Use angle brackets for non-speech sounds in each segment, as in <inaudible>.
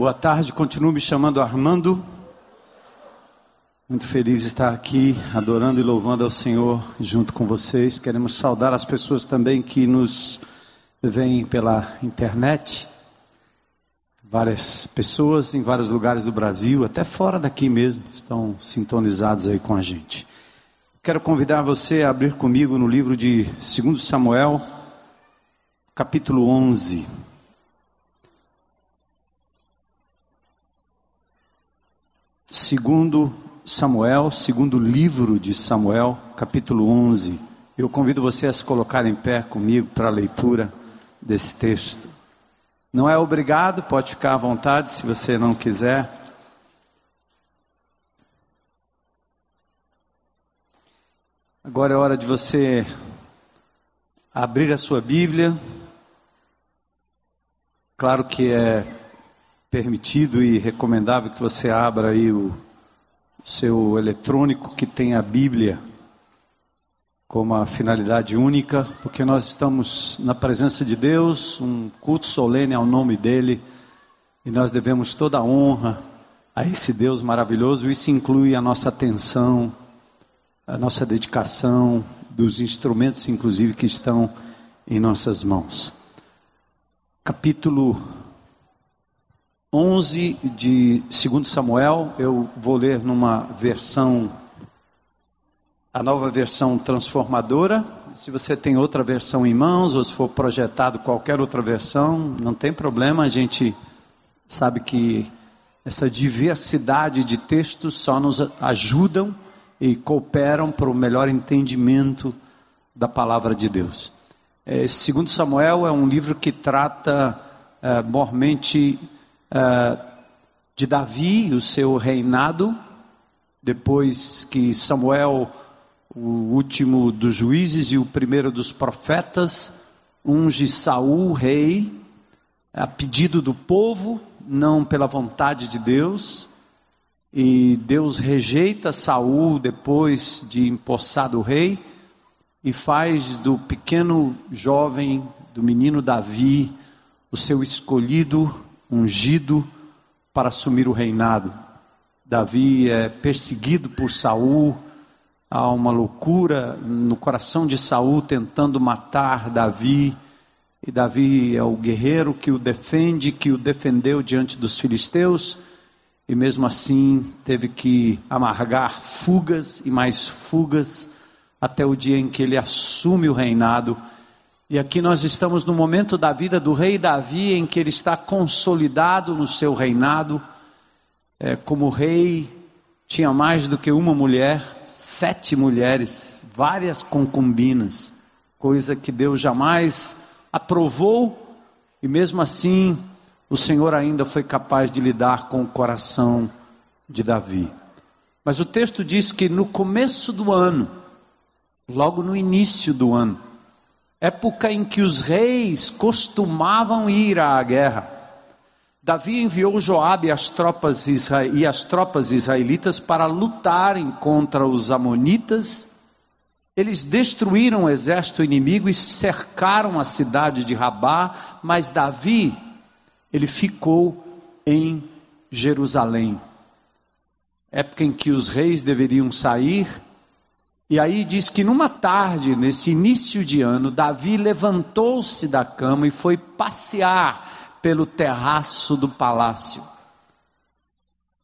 Boa tarde. Continuo me chamando Armando. Muito feliz de estar aqui adorando e louvando ao Senhor junto com vocês. Queremos saudar as pessoas também que nos veem pela internet. Várias pessoas em vários lugares do Brasil, até fora daqui mesmo, estão sintonizados aí com a gente. Quero convidar você a abrir comigo no livro de 2 Samuel, capítulo 11. Segundo Samuel, segundo livro de Samuel, capítulo 11. Eu convido você a se colocar em pé comigo para a leitura desse texto. Não é obrigado, pode ficar à vontade se você não quiser. Agora é hora de você abrir a sua Bíblia. Claro que é permitido e recomendável que você abra aí o seu eletrônico que tem a Bíblia como a finalidade única, porque nós estamos na presença de Deus, um culto solene ao nome dele, e nós devemos toda a honra a esse Deus maravilhoso. Isso inclui a nossa atenção, a nossa dedicação, dos instrumentos, inclusive, que estão em nossas mãos. Capítulo 11 de 2 Samuel, eu vou ler numa versão, a nova versão transformadora. Se você tem outra versão em mãos, ou se for projetado qualquer outra versão, não tem problema, a gente sabe que essa diversidade de textos só nos ajudam e cooperam para o melhor entendimento da palavra de Deus. É, segundo Samuel é um livro que trata é, mormente uh, de Davi, o seu reinado, depois que Samuel, o último dos juízes e o primeiro dos profetas, unge Saul rei, a pedido do povo, não pela vontade de Deus. E Deus rejeita Saul depois de empossado rei e faz do pequeno jovem, do menino Davi, o seu escolhido ungido para assumir o reinado. Davi é perseguido por Saul, há uma loucura no coração de Saul tentando matar Davi. E Davi é o guerreiro que o defende, que o defendeu diante dos filisteus, e mesmo assim teve que amargar fugas e mais fugas até o dia em que ele assume o reinado e aqui nós estamos no momento da vida do rei Davi, em que ele está consolidado no seu reinado. É, como rei, tinha mais do que uma mulher, sete mulheres, várias concubinas, coisa que Deus jamais aprovou, e mesmo assim, o Senhor ainda foi capaz de lidar com o coração de Davi. Mas o texto diz que no começo do ano, logo no início do ano, época em que os reis costumavam ir à guerra. Davi enviou Joabe e as tropas, e as tropas israelitas para lutarem contra os amonitas. Eles destruíram o exército inimigo e cercaram a cidade de Rabá, mas Davi, ele ficou em Jerusalém. Época em que os reis deveriam sair, e aí diz que numa tarde, nesse início de ano, Davi levantou-se da cama e foi passear pelo terraço do palácio.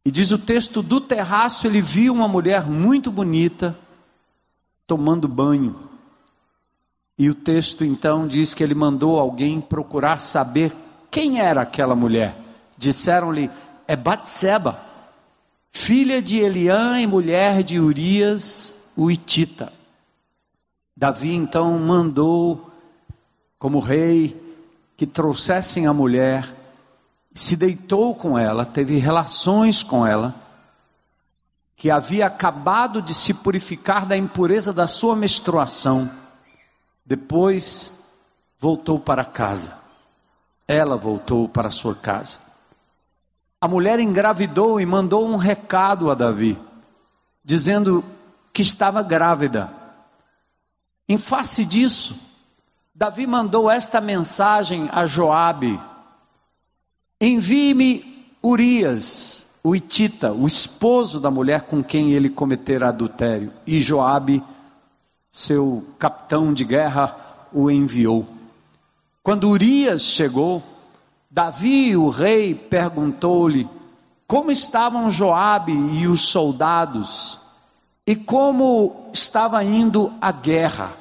E diz o texto: do terraço ele viu uma mulher muito bonita tomando banho. E o texto então diz que ele mandou alguém procurar saber quem era aquela mulher. Disseram-lhe: é Batseba, filha de Eliã e mulher de Urias o Itita. Davi então mandou, como rei, que trouxessem a mulher, se deitou com ela, teve relações com ela, que havia acabado de se purificar da impureza da sua menstruação, depois voltou para casa. Ela voltou para sua casa. A mulher engravidou e mandou um recado a Davi, dizendo: que estava grávida. Em face disso, Davi mandou esta mensagem a Joabe: Envie-me Urias, o Itita, o esposo da mulher com quem ele cometera adultério, e Joabe, seu capitão de guerra, o enviou. Quando Urias chegou, Davi, o rei, perguntou-lhe como estavam Joabe e os soldados e como estava indo a guerra.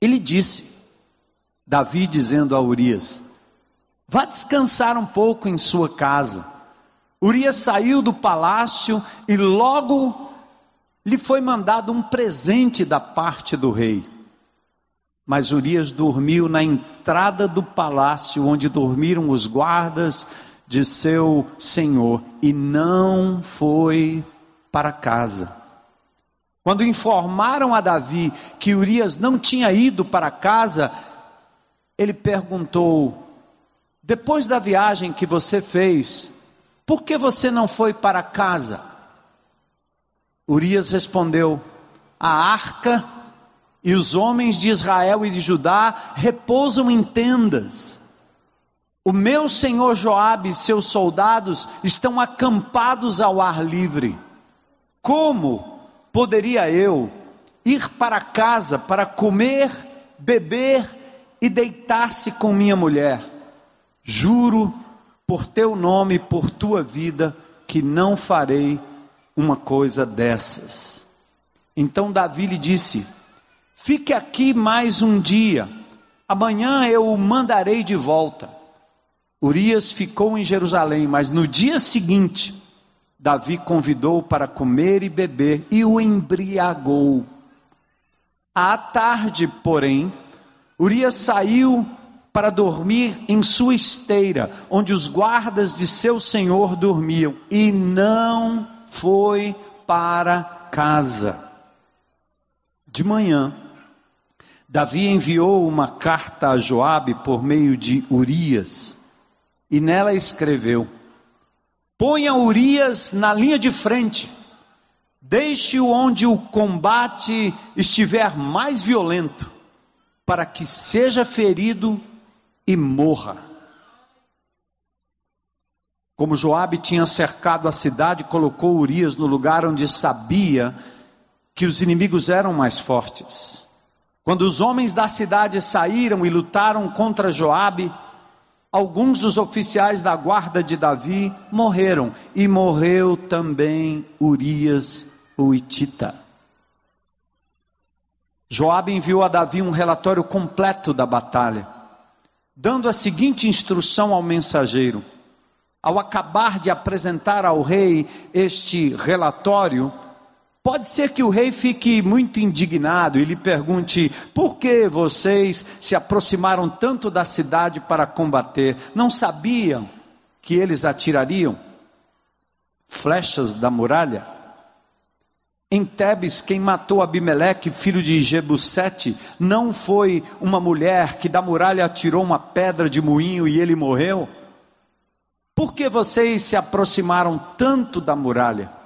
Ele disse, Davi dizendo a Urias: Vá descansar um pouco em sua casa. Urias saiu do palácio e logo lhe foi mandado um presente da parte do rei. Mas Urias dormiu na entrada do palácio, onde dormiram os guardas de seu senhor, e não foi para casa. Quando informaram a Davi que Urias não tinha ido para casa, ele perguntou: Depois da viagem que você fez, por que você não foi para casa? Urias respondeu: A arca e os homens de Israel e de Judá repousam em tendas. O meu senhor Joabe e seus soldados estão acampados ao ar livre. Como poderia eu ir para casa para comer, beber e deitar-se com minha mulher? Juro por teu nome e por tua vida que não farei uma coisa dessas. Então Davi lhe disse: Fique aqui mais um dia, amanhã eu o mandarei de volta. Urias ficou em Jerusalém, mas no dia seguinte, Davi convidou para comer e beber e o embriagou. À tarde, porém, Urias saiu para dormir em sua esteira, onde os guardas de seu senhor dormiam, e não foi para casa. De manhã, Davi enviou uma carta a Joabe por meio de Urias, e nela escreveu: Ponha Urias na linha de frente, deixe-o onde o combate estiver mais violento, para que seja ferido e morra. Como Joabe tinha cercado a cidade, colocou Urias no lugar onde sabia que os inimigos eram mais fortes. Quando os homens da cidade saíram e lutaram contra Joabe, alguns dos oficiais da guarda de Davi morreram, e morreu também Urias o Itita. Joabe enviou a Davi um relatório completo da batalha, dando a seguinte instrução ao mensageiro: ao acabar de apresentar ao rei este relatório, Pode ser que o rei fique muito indignado e lhe pergunte: por que vocês se aproximaram tanto da cidade para combater? Não sabiam que eles atirariam flechas da muralha? Em Tebes, quem matou Abimeleque, filho de Jebusete, não foi uma mulher que da muralha atirou uma pedra de moinho e ele morreu? Por que vocês se aproximaram tanto da muralha?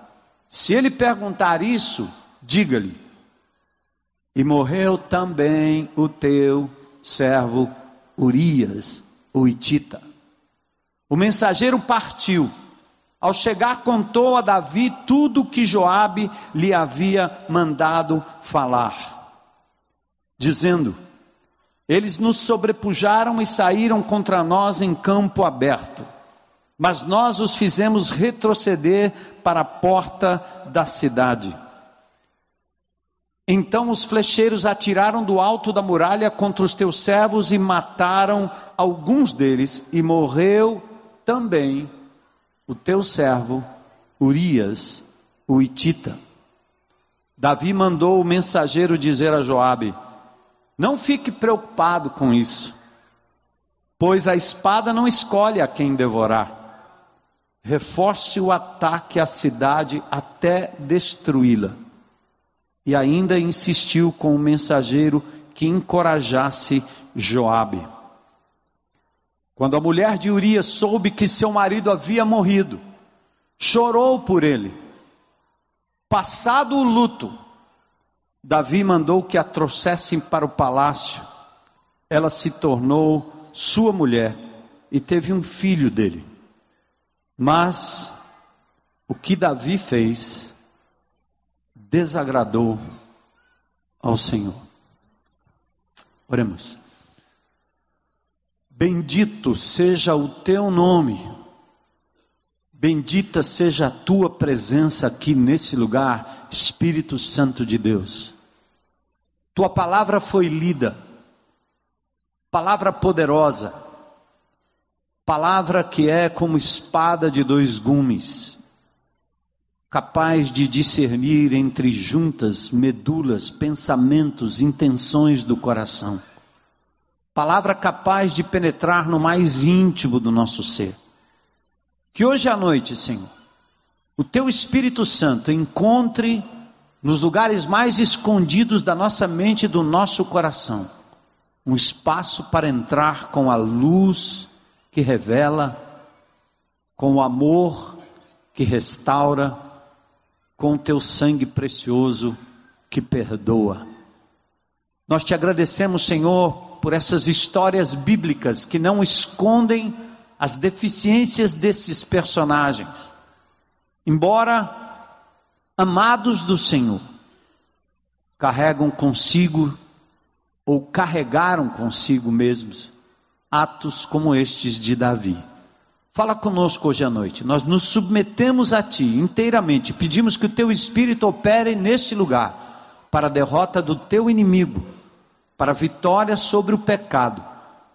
Se ele perguntar isso, diga-lhe: E morreu também o teu servo Urias, o Itita. O mensageiro partiu. Ao chegar, contou a Davi tudo o que Joabe lhe havia mandado falar, dizendo: Eles nos sobrepujaram e saíram contra nós em campo aberto mas nós os fizemos retroceder para a porta da cidade. Então os flecheiros atiraram do alto da muralha contra os teus servos e mataram alguns deles, e morreu também o teu servo Urias, o Itita. Davi mandou o mensageiro dizer a Joabe: Não fique preocupado com isso, pois a espada não escolhe a quem devorar reforce o ataque à cidade até destruí-la. E ainda insistiu com o mensageiro que encorajasse Joabe. Quando a mulher de Urias soube que seu marido havia morrido, chorou por ele. Passado o luto, Davi mandou que a trouxessem para o palácio. Ela se tornou sua mulher e teve um filho dele. Mas o que Davi fez desagradou ao Senhor. Oremos. Bendito seja o teu nome, bendita seja a tua presença aqui nesse lugar, Espírito Santo de Deus. Tua palavra foi lida, palavra poderosa, palavra que é como espada de dois gumes, capaz de discernir entre juntas, medulas, pensamentos, intenções do coração. Palavra capaz de penetrar no mais íntimo do nosso ser. Que hoje à noite, Senhor, o teu Espírito Santo encontre nos lugares mais escondidos da nossa mente e do nosso coração um espaço para entrar com a luz que revela, com o amor que restaura com o teu sangue precioso que perdoa. Nós te agradecemos, Senhor, por essas histórias bíblicas que não escondem as deficiências desses personagens. Embora amados do Senhor, carregam consigo ou carregaram consigo mesmos atos como estes de Davi. Fala conosco hoje à noite. Nós nos submetemos a Ti inteiramente. Pedimos que o Teu Espírito opere neste lugar para a derrota do Teu inimigo, para a vitória sobre o pecado,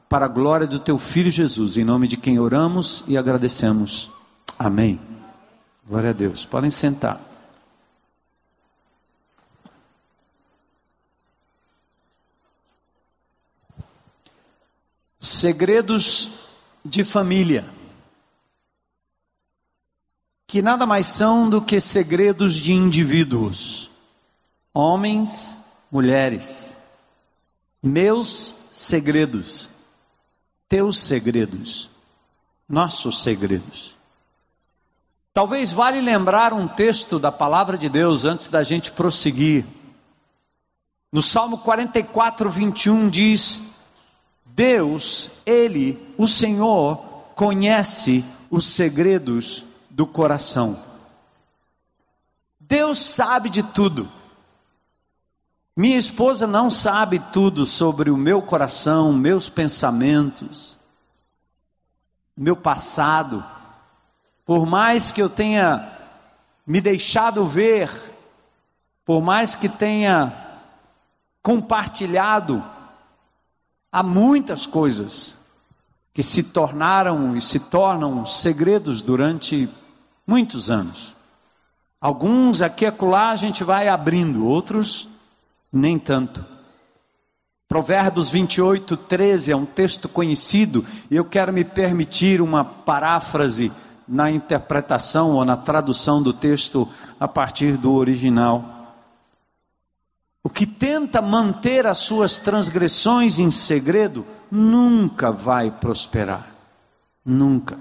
para a glória do Teu Filho Jesus. Em nome de quem oramos e agradecemos. Amém. Glória a Deus. Podem sentar. Segredos de família que nada mais são do que segredos de indivíduos, homens, mulheres, meus segredos, teus segredos, nossos segredos. Talvez vale lembrar um texto da palavra de Deus antes da gente prosseguir. No Salmo 44, 21 diz: Deus, Ele, o Senhor, conhece os segredos do coração. Deus sabe de tudo. Minha esposa não sabe tudo sobre o meu coração, meus pensamentos, meu passado. Por mais que eu tenha me deixado ver, por mais que tenha compartilhado, há muitas coisas que se tornaram e se tornam segredos durante muitos anos. Alguns aqui e acolá a gente vai abrindo, outros nem tanto. Provérbios 28, 13 é um texto conhecido e eu quero me permitir uma paráfrase na interpretação ou na tradução do texto a partir do original. O que tenta manter as suas transgressões em segredo nunca vai prosperar. Nunca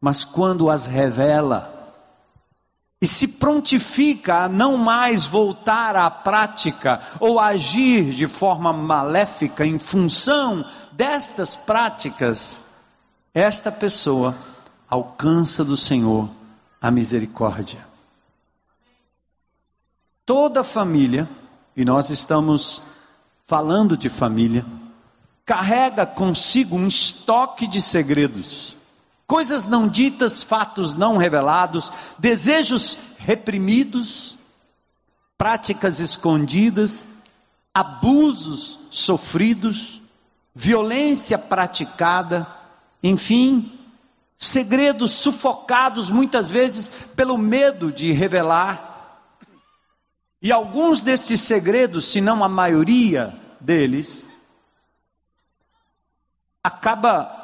mas quando as revela e se prontifica a não mais voltar à prática ou agir de forma maléfica em função destas práticas, esta pessoa alcança do Senhor a misericórdia. Toda família, e nós estamos falando de família, carrega consigo um estoque de segredos coisas não ditas, fatos não revelados, desejos reprimidos, práticas escondidas, abusos sofridos, violência praticada, enfim, segredos sufocados muitas vezes pelo medo de revelar. E alguns desses segredos, se não a maioria deles, acaba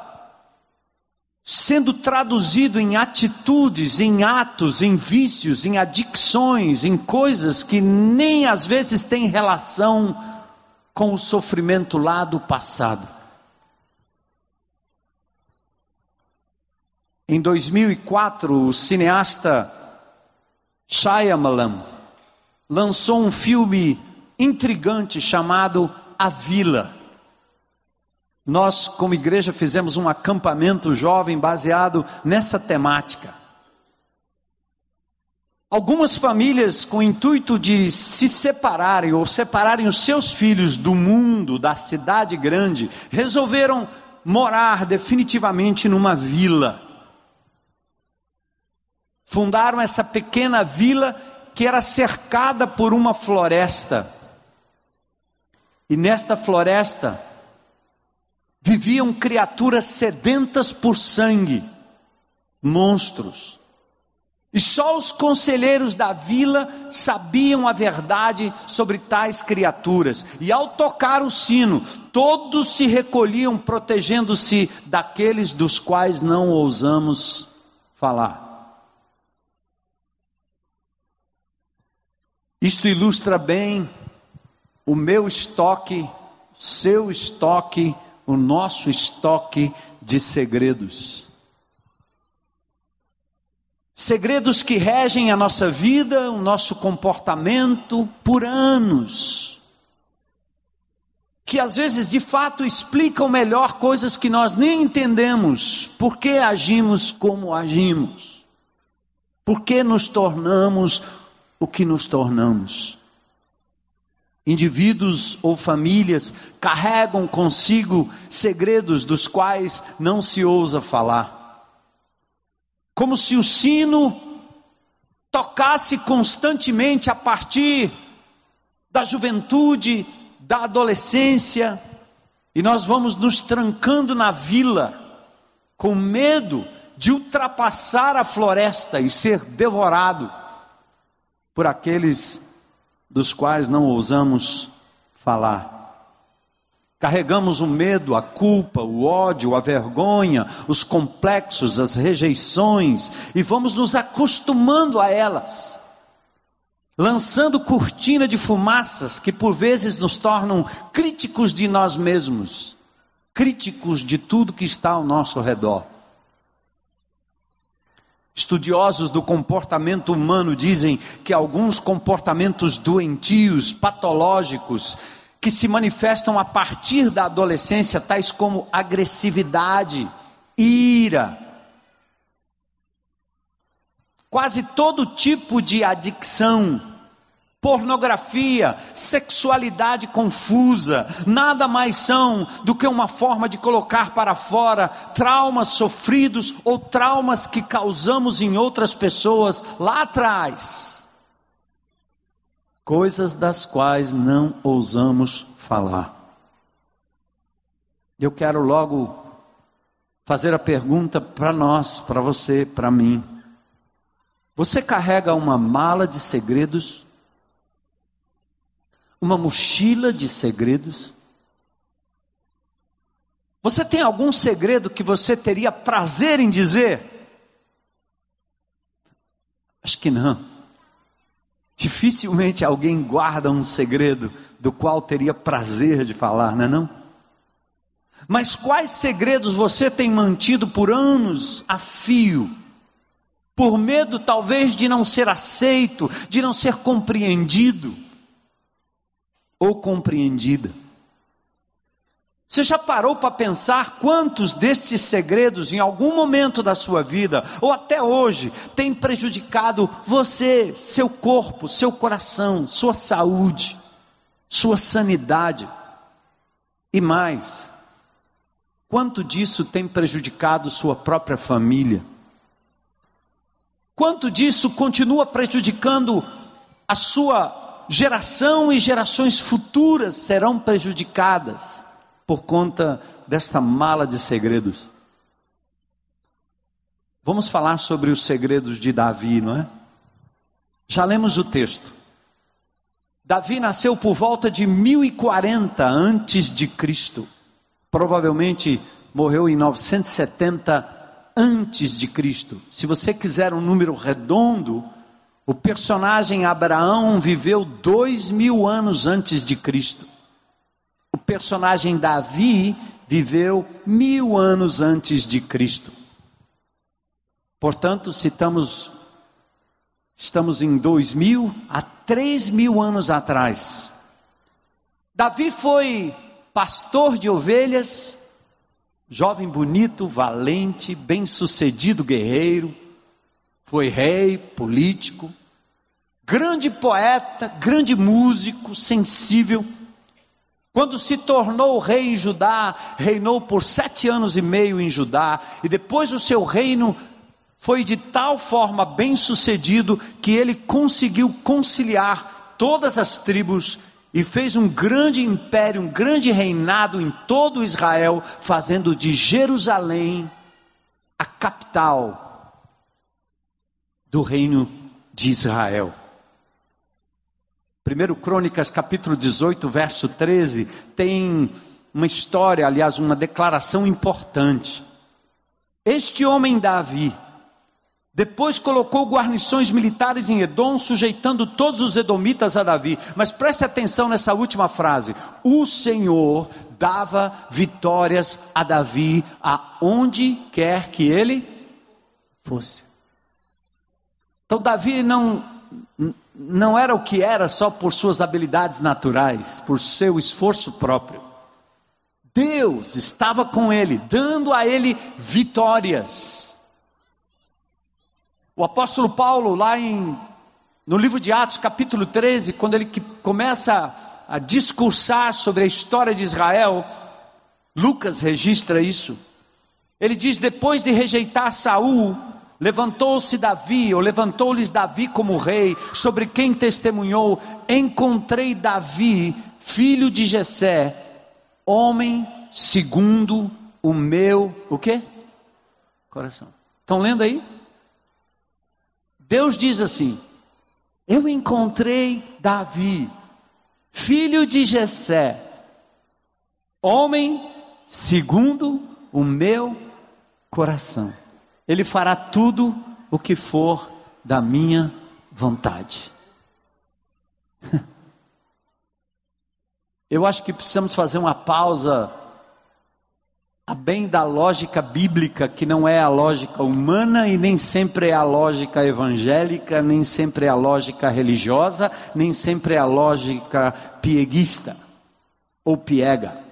sendo traduzido em atitudes, em atos, em vícios, em adicções, em coisas que nem às vezes têm relação com o sofrimento lá do passado. Em 2004, o cineasta Shyamalan lançou um filme intrigante chamado A Vila. Nós, como igreja, fizemos um acampamento jovem baseado nessa temática. Algumas famílias, com o intuito de se separarem ou separarem os seus filhos do mundo, da cidade grande, resolveram morar definitivamente numa vila. Fundaram essa pequena vila que era cercada por uma floresta. E nesta floresta viviam criaturas sedentas por sangue, monstros. E só os conselheiros da vila sabiam a verdade sobre tais criaturas. E ao tocar o sino, todos se recolhiam, protegendo-se daqueles dos quais não ousamos falar. Isto ilustra bem o meu estoque, seu estoque, o nosso estoque de segredos. Segredos que regem a nossa vida, o nosso comportamento por anos. Que às vezes de fato explicam melhor coisas que nós nem entendemos. Por que agimos como agimos? Por que nos tornamos o que nos tornamos? Indivíduos ou famílias carregam consigo segredos dos quais não se ousa falar. Como se o sino tocasse constantemente a partir da juventude, da adolescência, e nós vamos nos trancando na vila, com medo de ultrapassar a floresta e ser devorado por aqueles dos quais não ousamos falar. Carregamos o medo, a culpa, o ódio, a vergonha, os complexos, as rejeições e vamos nos acostumando a elas, lançando cortina de fumaças que por vezes nos tornam críticos de nós mesmos, críticos de tudo que está ao nosso redor. Estudiosos do comportamento humano dizem que alguns comportamentos doentios, patológicos, que se manifestam a partir da adolescência, tais como agressividade, ira, quase todo tipo de adicção, pornografia, sexualidade confusa, nada mais são do que uma forma de colocar para fora traumas sofridos ou traumas que causamos em outras pessoas lá atrás. Coisas das quais não ousamos falar. Eu quero logo fazer a pergunta para nós, para você, para mim. Você carrega uma mala de segredos? Uma mochila de segredos? Você tem algum segredo que você teria prazer em dizer? Acho que não. Dificilmente alguém guarda um segredo do qual teria prazer de falar, não é não? Mas quais segredos você tem mantido por anos a fio? Por medo talvez de não ser aceito, de não ser compreendido? Ou compreendida. Você já parou para pensar quantos desses segredos, em algum momento da sua vida, ou até hoje, têm prejudicado você, seu corpo, seu coração, sua saúde, sua sanidade? E mais, quanto disso tem prejudicado sua própria família? Quanto disso continua prejudicando a sua geração e gerações futuras serão prejudicadas por conta desta mala de segredos. Vamos falar sobre os segredos de Davi, não é? Já lemos o texto. Davi nasceu por volta de 1040 antes de Cristo. Provavelmente morreu em 970 antes de Cristo. Se você quiser um número redondo, o personagem Abraão viveu dois mil anos antes de Cristo. O personagem Davi viveu mil anos antes de Cristo. Portanto, se estamos, estamos em dois mil a três mil anos atrás. Davi foi pastor de ovelhas, Jovem bonito, valente, bem-sucedido guerreiro, foi rei, político, grande poeta, grande músico, sensível. Quando se tornou rei em Judá, reinou por sete anos e meio em Judá, e depois o seu reino foi de tal forma bem sucedido que ele conseguiu conciliar todas as tribos e fez um grande império, um grande reinado em todo Israel, fazendo de Jerusalém a capital do reino de Israel. 1 Crônicas capítulo 18, verso 13, tem uma história, aliás, uma declaração importante. Este homem Davi, depois colocou guarnições militares em Edom, sujeitando todos os edomitas a Davi. Mas preste atenção nessa última frase: o Senhor dava vitórias a Davi aonde quer que ele fosse. Então Davi não não era o que era só por suas habilidades naturais, por seu esforço próprio. Deus estava com ele, dando a ele vitórias. O apóstolo Paulo, lá em, no livro de Atos, capítulo 13, quando ele começa a discursar sobre a história de Israel, Lucas registra isso. Ele diz: depois de rejeitar Saul, Levantou-se Davi, ou levantou-lhes Davi como rei, sobre quem testemunhou: Encontrei Davi, filho de Jessé, homem segundo o meu, o quê? Coração. Estão lendo aí? Deus diz assim: Eu encontrei Davi, filho de Jessé, homem segundo o meu coração. Ele fará tudo o que for da minha vontade. <laughs> Eu acho que precisamos fazer uma pausa a bem da lógica bíblica, que não é a lógica humana e nem sempre é a lógica evangélica, nem sempre é a lógica religiosa, nem sempre é a lógica pieguista ou piega.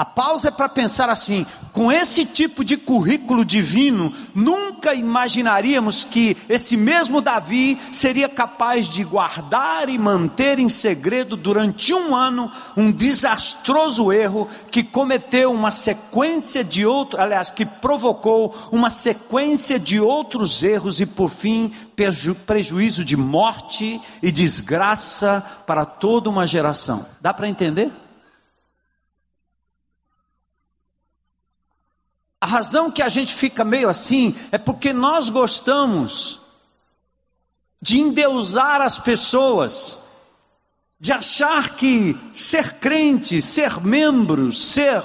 A pausa é para pensar assim: com esse tipo de currículo divino, nunca imaginaríamos que esse mesmo Davi seria capaz de guardar e manter em segredo durante um ano um desastroso erro que cometeu uma sequência de outros, aliás, que provocou uma sequência de outros erros e, por fim, preju prejuízo de morte e desgraça para toda uma geração. Dá para entender? A razão que a gente fica meio assim é porque nós gostamos de endeusar as pessoas, de achar que ser crente, ser membro, ser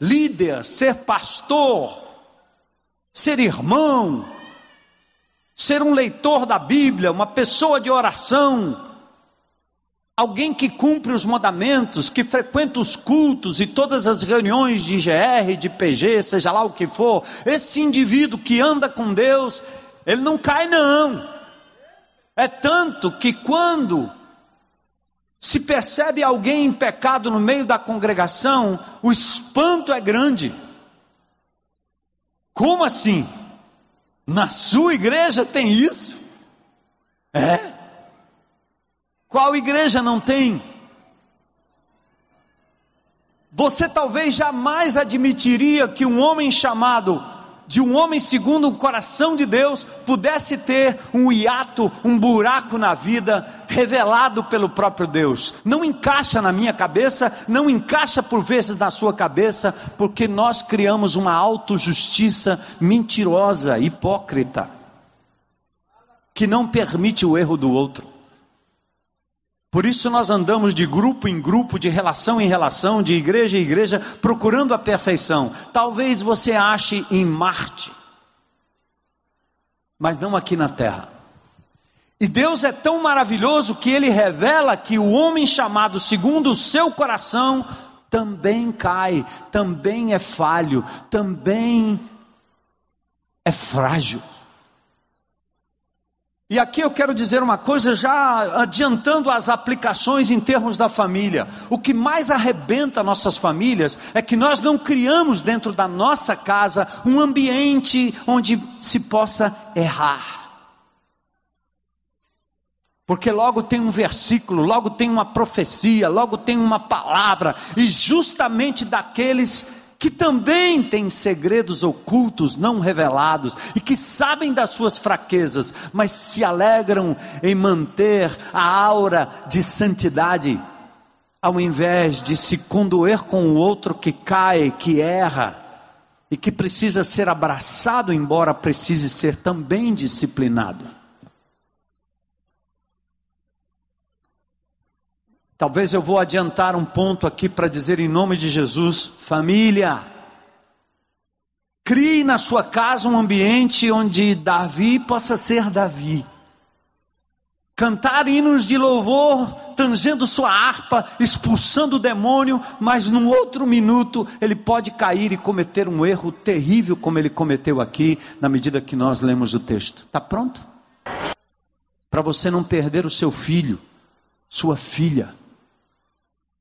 líder, ser pastor, ser irmão, ser um leitor da Bíblia, uma pessoa de oração, Alguém que cumpre os mandamentos, que frequenta os cultos e todas as reuniões de GR, de PG, seja lá o que for, esse indivíduo que anda com Deus, ele não cai, não. É tanto que quando se percebe alguém em pecado no meio da congregação, o espanto é grande. Como assim? Na sua igreja tem isso? É. Qual igreja não tem? Você talvez jamais admitiria que um homem chamado de um homem segundo o coração de Deus pudesse ter um hiato, um buraco na vida revelado pelo próprio Deus. Não encaixa na minha cabeça, não encaixa por vezes na sua cabeça, porque nós criamos uma autojustiça mentirosa, hipócrita, que não permite o erro do outro. Por isso nós andamos de grupo em grupo, de relação em relação, de igreja em igreja, procurando a perfeição. Talvez você ache em Marte, mas não aqui na terra. E Deus é tão maravilhoso que ele revela que o homem chamado segundo o seu coração também cai, também é falho, também é frágil. E aqui eu quero dizer uma coisa, já adiantando as aplicações em termos da família. O que mais arrebenta nossas famílias é que nós não criamos dentro da nossa casa um ambiente onde se possa errar. Porque logo tem um versículo, logo tem uma profecia, logo tem uma palavra, e justamente daqueles que também têm segredos ocultos não revelados e que sabem das suas fraquezas, mas se alegram em manter a aura de santidade, ao invés de se condoer com o outro que cai, que erra e que precisa ser abraçado, embora precise ser também disciplinado. Talvez eu vou adiantar um ponto aqui para dizer em nome de Jesus, família, crie na sua casa um ambiente onde Davi possa ser Davi. Cantar hinos de louvor, tangendo sua harpa, expulsando o demônio, mas num outro minuto ele pode cair e cometer um erro terrível, como ele cometeu aqui, na medida que nós lemos o texto. Está pronto? Para você não perder o seu filho, sua filha,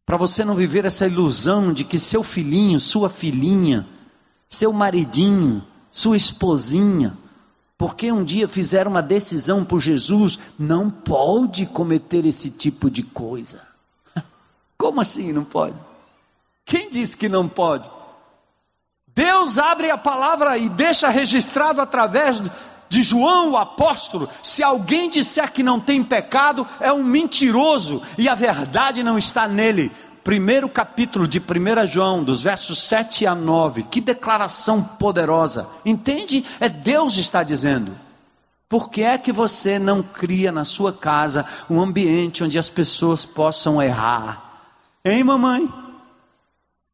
para você não viver essa ilusão de que seu filhinho, sua filhinha, seu maridinho, sua esposinha, porque um dia fizeram uma decisão por Jesus, não pode cometer esse tipo de coisa. <laughs> Como assim não pode? Quem disse que não pode? Deus abre a palavra e deixa registrado através de João, o apóstolo: se alguém disser que não tem pecado, é um mentiroso e a verdade não está nele. Primeiro capítulo de 1 João, dos versos 7 a 9, que declaração poderosa, entende? É Deus está dizendo. Por que é que você não cria na sua casa um ambiente onde as pessoas possam errar? Hein, mamãe?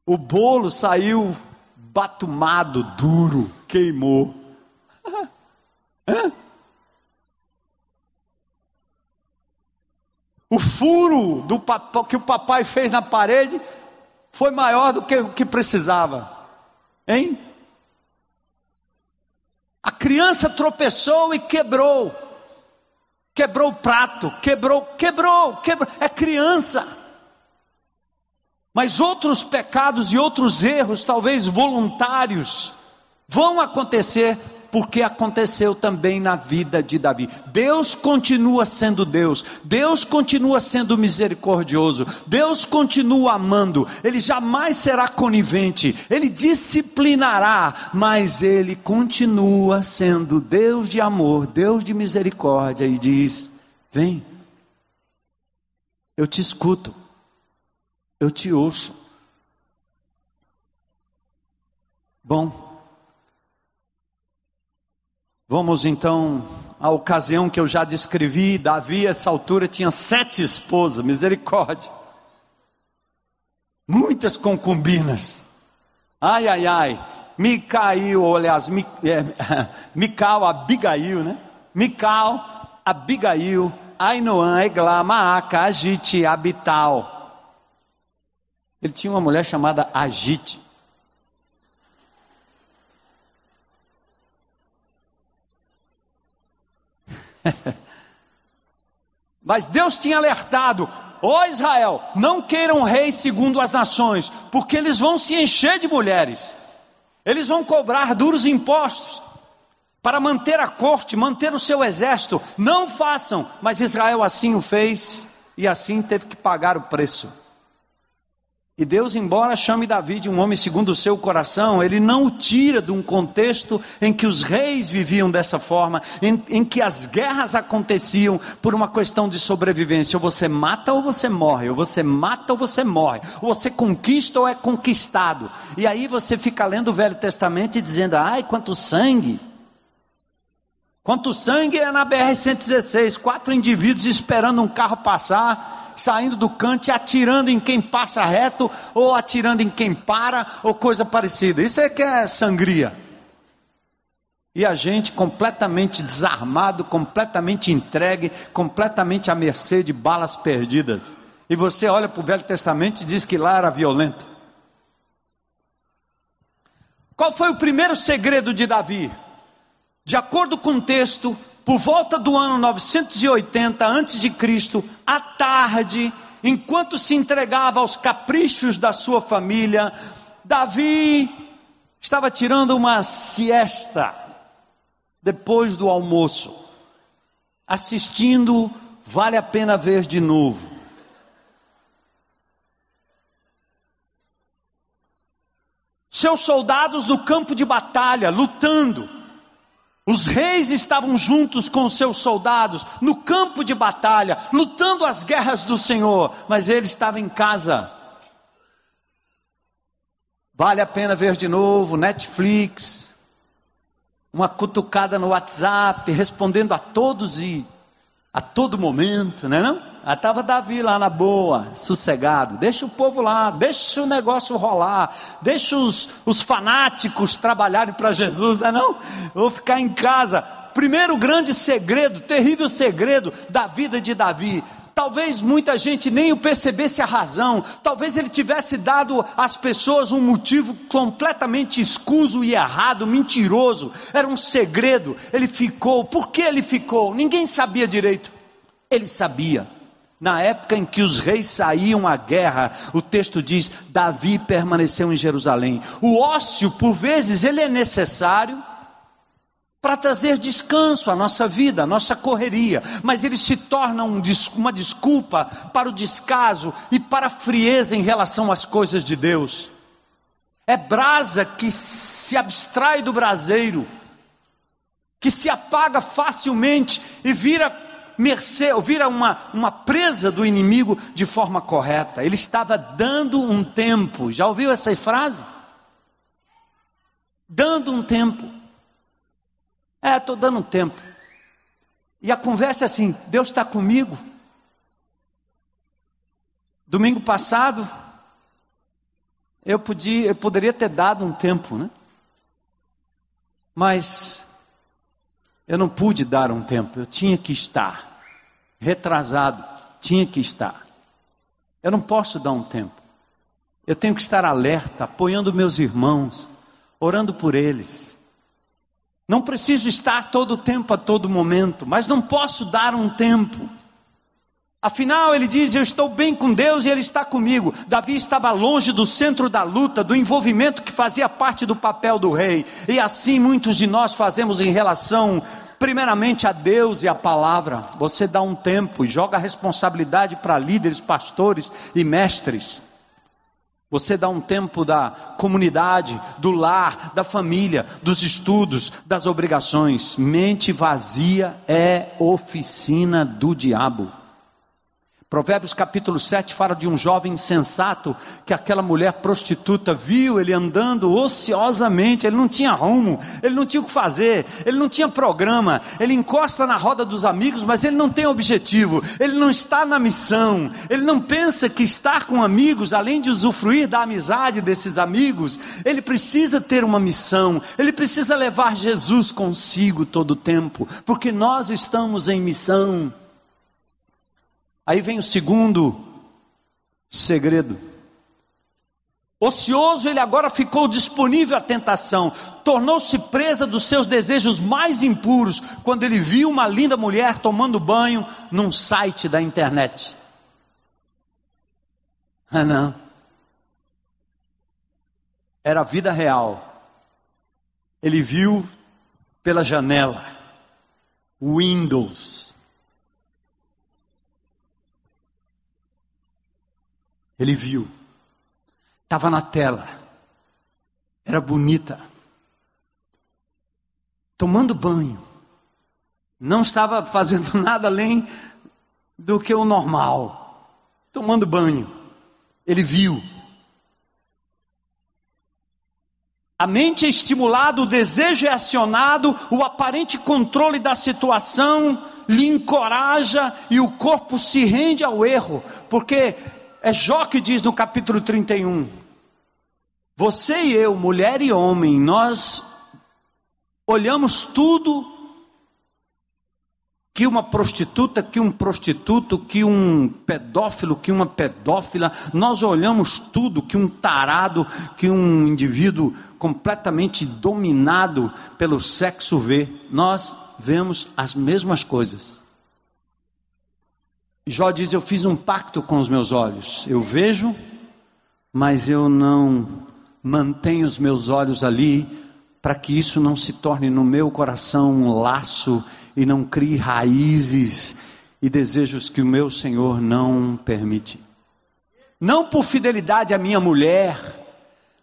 O bolo saiu batumado, duro, queimou. O furo do que o papai fez na parede foi maior do que o que precisava. Hein? A criança tropeçou e quebrou. Quebrou o prato, quebrou, quebrou, quebrou. É criança. Mas outros pecados e outros erros, talvez voluntários, vão acontecer porque aconteceu também na vida de Davi. Deus continua sendo Deus, Deus continua sendo misericordioso, Deus continua amando, Ele jamais será conivente, Ele disciplinará, mas Ele continua sendo Deus de amor, Deus de misericórdia e diz: Vem, eu te escuto, eu te ouço. Bom, Vamos então à ocasião que eu já descrevi. Davi, a essa altura, tinha sete esposas, misericórdia. Muitas concubinas. Ai, ai, ai. Micael, aliás, é, <laughs> Mical, Abigail, né? Mical, Abigail, Ainoã, Eglá, Maaca, Agite, Abital. Ele tinha uma mulher chamada Agite. <laughs> Mas Deus tinha alertado: ó oh Israel, não queiram rei segundo as nações, porque eles vão se encher de mulheres, eles vão cobrar duros impostos para manter a corte, manter o seu exército. Não façam, mas Israel assim o fez e assim teve que pagar o preço. E Deus, embora chame Davi de um homem segundo o seu coração, ele não o tira de um contexto em que os reis viviam dessa forma, em, em, que as guerras aconteciam por uma questão de sobrevivência. Ou você mata ou você morre, ou você mata ou você morre, ou você conquista ou é conquistado. E aí você fica lendo o Velho Testamento e dizendo: ai, quanto sangue! Quanto sangue é na BR-116, quatro indivíduos esperando um carro passar saindo do cante, atirando em quem passa reto, ou atirando em quem para, ou coisa parecida. Isso é que é sangria. E a gente completamente desarmado, completamente entregue, completamente à mercê de balas perdidas. E você olha para o Velho Testamento e diz que lá era violento. Qual foi o primeiro segredo de Davi? De acordo com o texto, por volta do ano 980 a.C., à tarde, enquanto se entregava aos caprichos da sua família, Davi estava tirando uma siesta depois do almoço, assistindo Vale a pena ver de novo. Seus soldados no campo de batalha, lutando. Os reis estavam juntos com seus soldados no campo de batalha, lutando as guerras do Senhor, mas ele estava em casa. Vale a pena ver de novo Netflix, uma cutucada no WhatsApp, respondendo a todos e a todo momento, né não? Estava ah, Davi lá na boa, sossegado. Deixa o povo lá, deixa o negócio rolar, deixa os, os fanáticos trabalharem para Jesus, não é não? Vou ficar em casa. Primeiro grande segredo, terrível segredo da vida de Davi. Talvez muita gente nem o percebesse a razão, talvez ele tivesse dado às pessoas um motivo completamente escuso e errado, mentiroso, era um segredo. Ele ficou, por que ele ficou? Ninguém sabia direito. Ele sabia. Na época em que os reis saíam à guerra, o texto diz: Davi permaneceu em Jerusalém. O ócio, por vezes, ele é necessário para trazer descanso à nossa vida, à nossa correria, mas ele se torna um, uma desculpa para o descaso e para a frieza em relação às coisas de Deus. É brasa que se abstrai do braseiro, que se apaga facilmente e vira mercê, ou vira uma, uma presa do inimigo de forma correta. Ele estava dando um tempo, já ouviu essa frase? Dando um tempo. É, estou dando um tempo. E a conversa é assim: Deus está comigo. Domingo passado, eu, podia, eu poderia ter dado um tempo, né? Mas eu não pude dar um tempo, eu tinha que estar. Retrasado, tinha que estar. Eu não posso dar um tempo. Eu tenho que estar alerta, apoiando meus irmãos, orando por eles não preciso estar todo o tempo, a todo momento, mas não posso dar um tempo. Afinal, ele diz: Eu estou bem com Deus e Ele está comigo. Davi estava longe do centro da luta, do envolvimento que fazia parte do papel do rei. E assim muitos de nós fazemos em relação, primeiramente, a Deus e a palavra. Você dá um tempo e joga a responsabilidade para líderes, pastores e mestres. Você dá um tempo da comunidade, do lar, da família, dos estudos, das obrigações. Mente vazia é oficina do diabo. Provérbios capítulo 7 fala de um jovem insensato que aquela mulher prostituta viu ele andando ociosamente, ele não tinha rumo, ele não tinha o que fazer, ele não tinha programa, ele encosta na roda dos amigos, mas ele não tem objetivo, ele não está na missão, ele não pensa que estar com amigos, além de usufruir da amizade desses amigos, ele precisa ter uma missão, ele precisa levar Jesus consigo todo o tempo, porque nós estamos em missão. Aí vem o segundo segredo. Ocioso, ele agora ficou disponível à tentação, tornou-se presa dos seus desejos mais impuros quando ele viu uma linda mulher tomando banho num site da internet. Ah, não. Era a vida real. Ele viu pela janela. Windows Ele viu. Estava na tela. Era bonita. Tomando banho. Não estava fazendo <laughs> nada além do que o normal. Tomando banho. Ele viu. A mente é estimulada, o desejo é acionado, o aparente controle da situação lhe encoraja e o corpo se rende ao erro, porque é Jó que diz no capítulo 31: Você e eu, mulher e homem, nós olhamos tudo que uma prostituta, que um prostituto, que um pedófilo, que uma pedófila, nós olhamos tudo que um tarado, que um indivíduo completamente dominado pelo sexo vê. Nós vemos as mesmas coisas. Jó diz: Eu fiz um pacto com os meus olhos. Eu vejo, mas eu não mantenho os meus olhos ali para que isso não se torne no meu coração um laço e não crie raízes e desejos que o meu Senhor não permite. Não por fidelidade à minha mulher,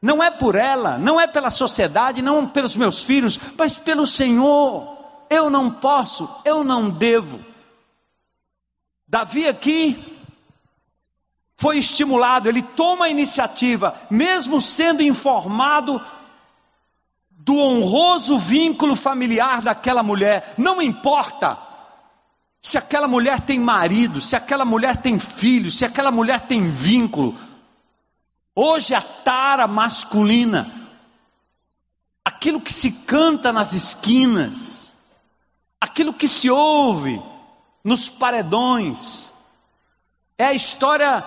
não é por ela, não é pela sociedade, não pelos meus filhos, mas pelo Senhor. Eu não posso, eu não devo. Davi aqui foi estimulado, ele toma a iniciativa, mesmo sendo informado do honroso vínculo familiar daquela mulher, não importa se aquela mulher tem marido, se aquela mulher tem filho, se aquela mulher tem vínculo. Hoje a tara masculina, aquilo que se canta nas esquinas, aquilo que se ouve nos paredões, é a história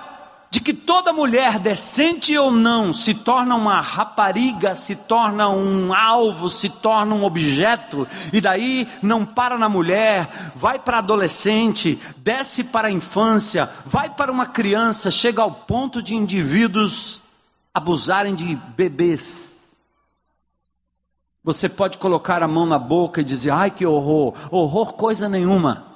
de que toda mulher, decente ou não, se torna uma rapariga, se torna um alvo, se torna um objeto, e daí não para na mulher, vai para adolescente, desce para a infância, vai para uma criança, chega ao ponto de indivíduos abusarem de bebês. Você pode colocar a mão na boca e dizer: ai que horror, horror coisa nenhuma.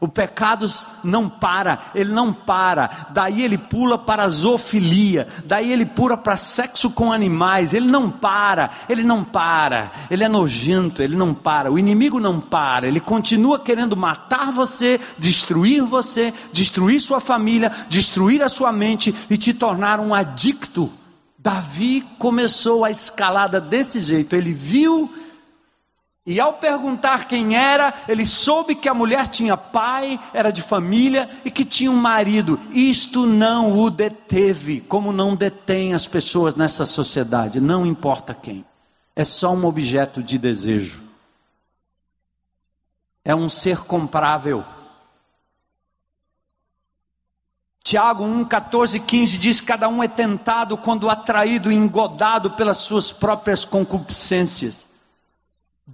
O pecado não para, ele não para. Daí ele pula para a zoofilia, daí ele pula para sexo com animais. Ele não para, ele não para. Ele é nojento, ele não para. O inimigo não para, ele continua querendo matar você, destruir você, destruir sua família, destruir a sua mente e te tornar um adicto. Davi começou a escalada desse jeito. Ele viu e ao perguntar quem era, ele soube que a mulher tinha pai, era de família e que tinha um marido. Isto não o deteve, como não detém as pessoas nessa sociedade, não importa quem. É só um objeto de desejo. É um ser comprável. Tiago 1, 14, 15 diz: Cada um é tentado quando atraído engodado pelas suas próprias concupiscências.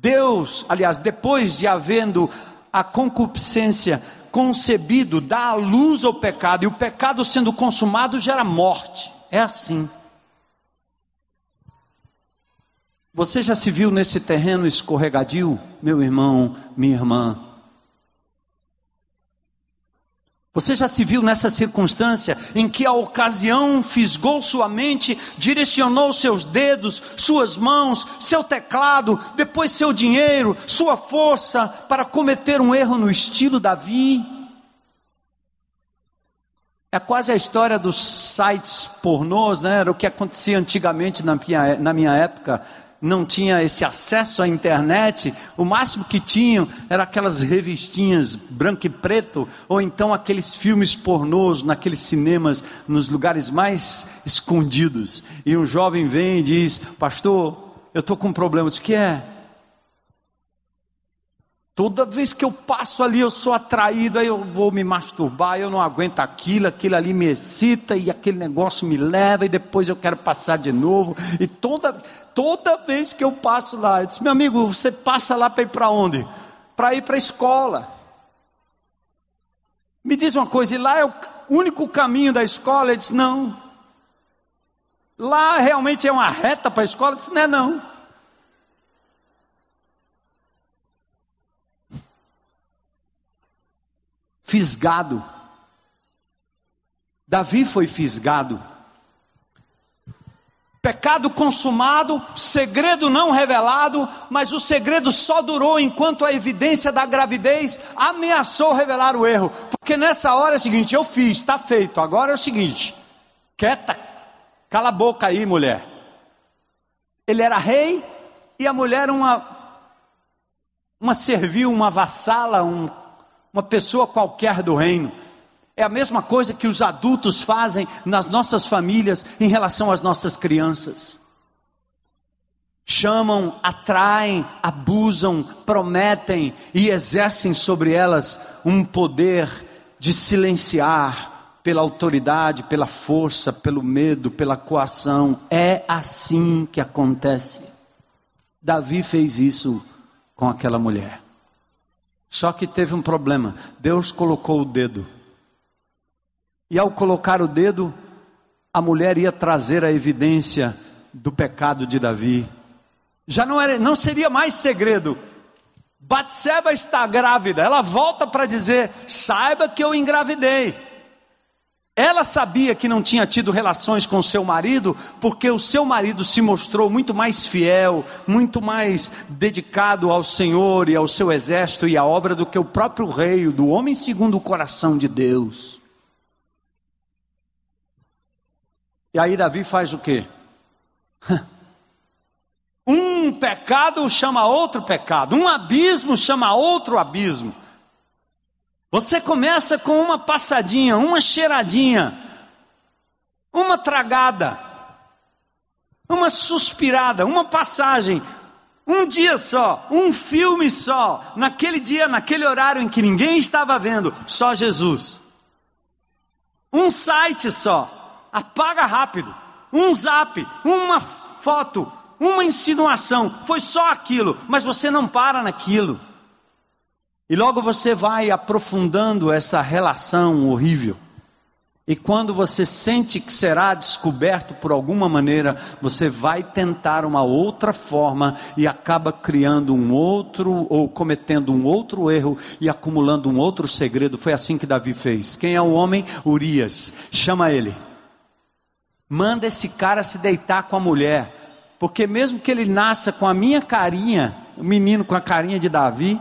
Deus, aliás, depois de havendo a concupiscência concebido, dá a luz ao pecado, e o pecado sendo consumado gera morte. É assim. Você já se viu nesse terreno escorregadio, meu irmão, minha irmã? Você já se viu nessa circunstância em que a ocasião fisgou sua mente, direcionou seus dedos, suas mãos, seu teclado, depois seu dinheiro, sua força para cometer um erro no estilo Davi? É quase a história dos sites pornôs, né? Era o que acontecia antigamente na minha, na minha época não tinha esse acesso à internet, o máximo que tinham era aquelas revistinhas branco e preto, ou então aqueles filmes pornôs naqueles cinemas, nos lugares mais escondidos. E um jovem vem e diz: Pastor, eu estou com um problema. O que é? Toda vez que eu passo ali, eu sou atraído, aí eu vou me masturbar, eu não aguento aquilo, aquilo ali me excita e aquele negócio me leva e depois eu quero passar de novo. E toda, toda vez que eu passo lá, eu disse, meu amigo, você passa lá para ir para onde? Para ir para a escola. Me diz uma coisa, e lá é o único caminho da escola? Ele disse, não. Lá realmente é uma reta para a escola? Eu disse, não é não. Fisgado. Davi foi fisgado. Pecado consumado, segredo não revelado, mas o segredo só durou enquanto a evidência da gravidez ameaçou revelar o erro. Porque nessa hora é o seguinte: eu fiz, está feito. Agora é o seguinte: quieta, cala a boca aí, mulher. Ele era rei e a mulher uma, uma servil, uma vassala, um uma pessoa qualquer do reino. É a mesma coisa que os adultos fazem nas nossas famílias em relação às nossas crianças. Chamam, atraem, abusam, prometem e exercem sobre elas um poder de silenciar pela autoridade, pela força, pelo medo, pela coação. É assim que acontece. Davi fez isso com aquela mulher. Só que teve um problema. Deus colocou o dedo. E ao colocar o dedo, a mulher ia trazer a evidência do pecado de Davi. Já não, era, não seria mais segredo. Batseba está grávida. Ela volta para dizer: saiba que eu engravidei. Ela sabia que não tinha tido relações com seu marido, porque o seu marido se mostrou muito mais fiel, muito mais dedicado ao Senhor e ao seu exército e à obra do que o próprio rei, do homem segundo o coração de Deus. E aí Davi faz o quê? <laughs> Um pecado chama outro pecado, um abismo chama outro abismo. Você começa com uma passadinha, uma cheiradinha, uma tragada, uma suspirada, uma passagem, um dia só, um filme só, naquele dia, naquele horário em que ninguém estava vendo, só Jesus. Um site só, apaga rápido, um zap, uma foto, uma insinuação, foi só aquilo, mas você não para naquilo. E logo você vai aprofundando essa relação horrível. E quando você sente que será descoberto por alguma maneira, você vai tentar uma outra forma e acaba criando um outro ou cometendo um outro erro e acumulando um outro segredo. Foi assim que Davi fez. Quem é o homem? Urias. Chama ele. Manda esse cara se deitar com a mulher, porque mesmo que ele nasça com a minha carinha, o menino com a carinha de Davi,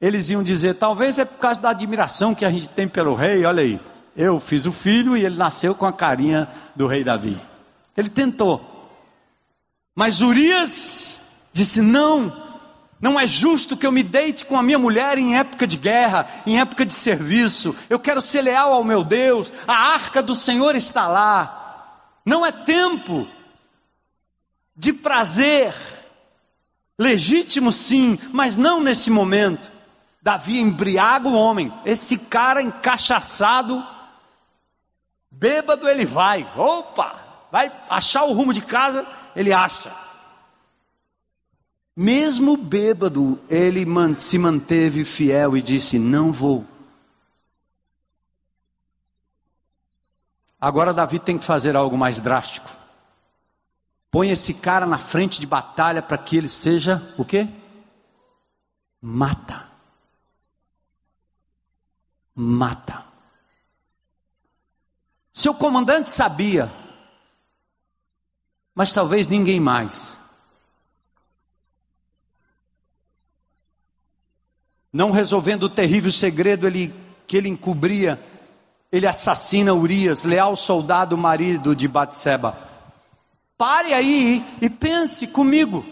eles iam dizer: talvez é por causa da admiração que a gente tem pelo rei, olha aí. Eu fiz o filho e ele nasceu com a carinha do rei Davi. Ele tentou. Mas Urias disse: não, não é justo que eu me deite com a minha mulher em época de guerra, em época de serviço. Eu quero ser leal ao meu Deus. A arca do Senhor está lá. Não é tempo de prazer. Legítimo sim, mas não nesse momento. Davi embriaga o homem. Esse cara encaixaçado, bêbado, ele vai. Opa! Vai achar o rumo de casa, ele acha. Mesmo bêbado, ele se manteve fiel e disse: Não vou. Agora Davi tem que fazer algo mais drástico. Põe esse cara na frente de batalha para que ele seja o quê? Mata mata. Seu comandante sabia, mas talvez ninguém mais. Não resolvendo o terrível segredo ele, que ele encobria, ele assassina Urias, leal soldado marido de Batseba. Pare aí e pense comigo.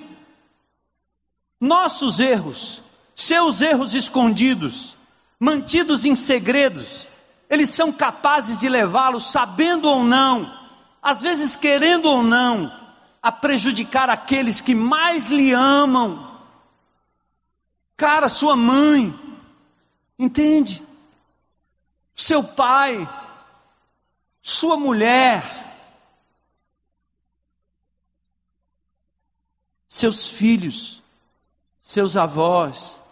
Nossos erros, seus erros escondidos, mantidos em segredos, eles são capazes de levá-los, sabendo ou não, às vezes querendo ou não, a prejudicar aqueles que mais lhe amam. Cara, sua mãe, entende? Seu pai, sua mulher, seus filhos, seus avós,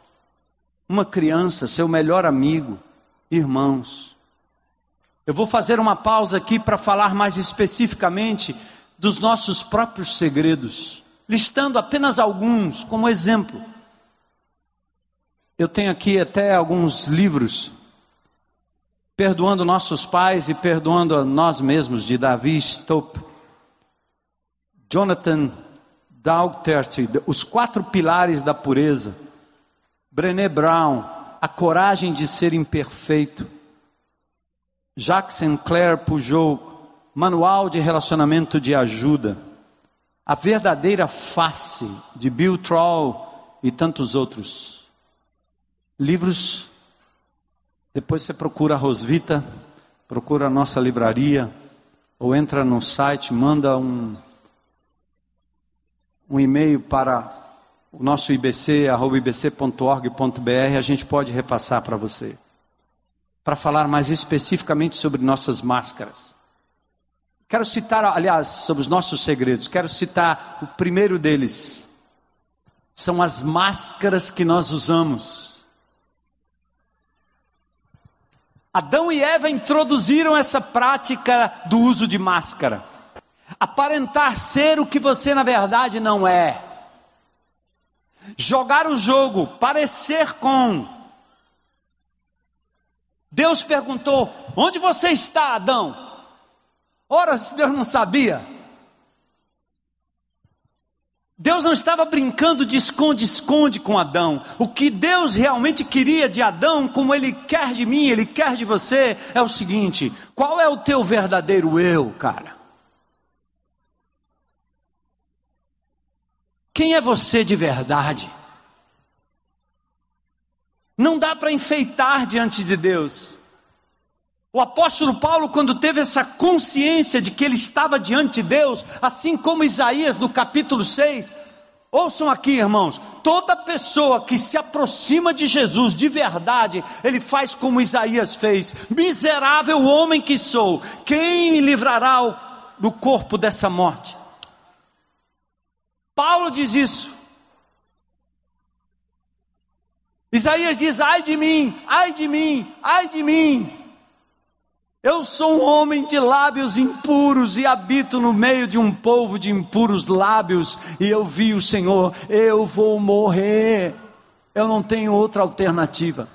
uma criança, seu melhor amigo, irmãos. Eu vou fazer uma pausa aqui para falar mais especificamente dos nossos próprios segredos, listando apenas alguns como exemplo. Eu tenho aqui até alguns livros, Perdoando Nossos Pais e Perdoando a Nós Mesmos, de Davi Stope, Jonathan Daughtert, Os Quatro Pilares da Pureza. Brené Brown, A Coragem de Ser Imperfeito. Jacques Sinclair Pujol, Manual de Relacionamento de Ajuda. A Verdadeira Face, de Bill Troll e tantos outros. Livros, depois você procura a Rosvita, procura a nossa livraria, ou entra no site, manda um, um e-mail para o nosso IBC, arroba ibc.org.br, a gente pode repassar para você. Para falar mais especificamente sobre nossas máscaras. Quero citar, aliás, sobre os nossos segredos, quero citar o primeiro deles. são as máscaras que nós usamos. Adão e Eva introduziram essa prática do uso de máscara. Aparentar ser o que você na verdade não é. Jogar o jogo, parecer com. Deus perguntou: Onde você está, Adão? Ora, se Deus não sabia. Deus não estava brincando de esconde-esconde com Adão. O que Deus realmente queria de Adão, como Ele quer de mim, Ele quer de você, é o seguinte: qual é o teu verdadeiro eu, cara? Quem é você de verdade? Não dá para enfeitar diante de Deus. O apóstolo Paulo, quando teve essa consciência de que ele estava diante de Deus, assim como Isaías no capítulo 6, ouçam aqui, irmãos, toda pessoa que se aproxima de Jesus de verdade, ele faz como Isaías fez: miserável homem que sou, quem me livrará do corpo dessa morte? Paulo diz isso. Isaías diz: ai de mim, ai de mim, ai de mim. Eu sou um homem de lábios impuros e habito no meio de um povo de impuros lábios, e eu vi o Senhor, eu vou morrer. Eu não tenho outra alternativa.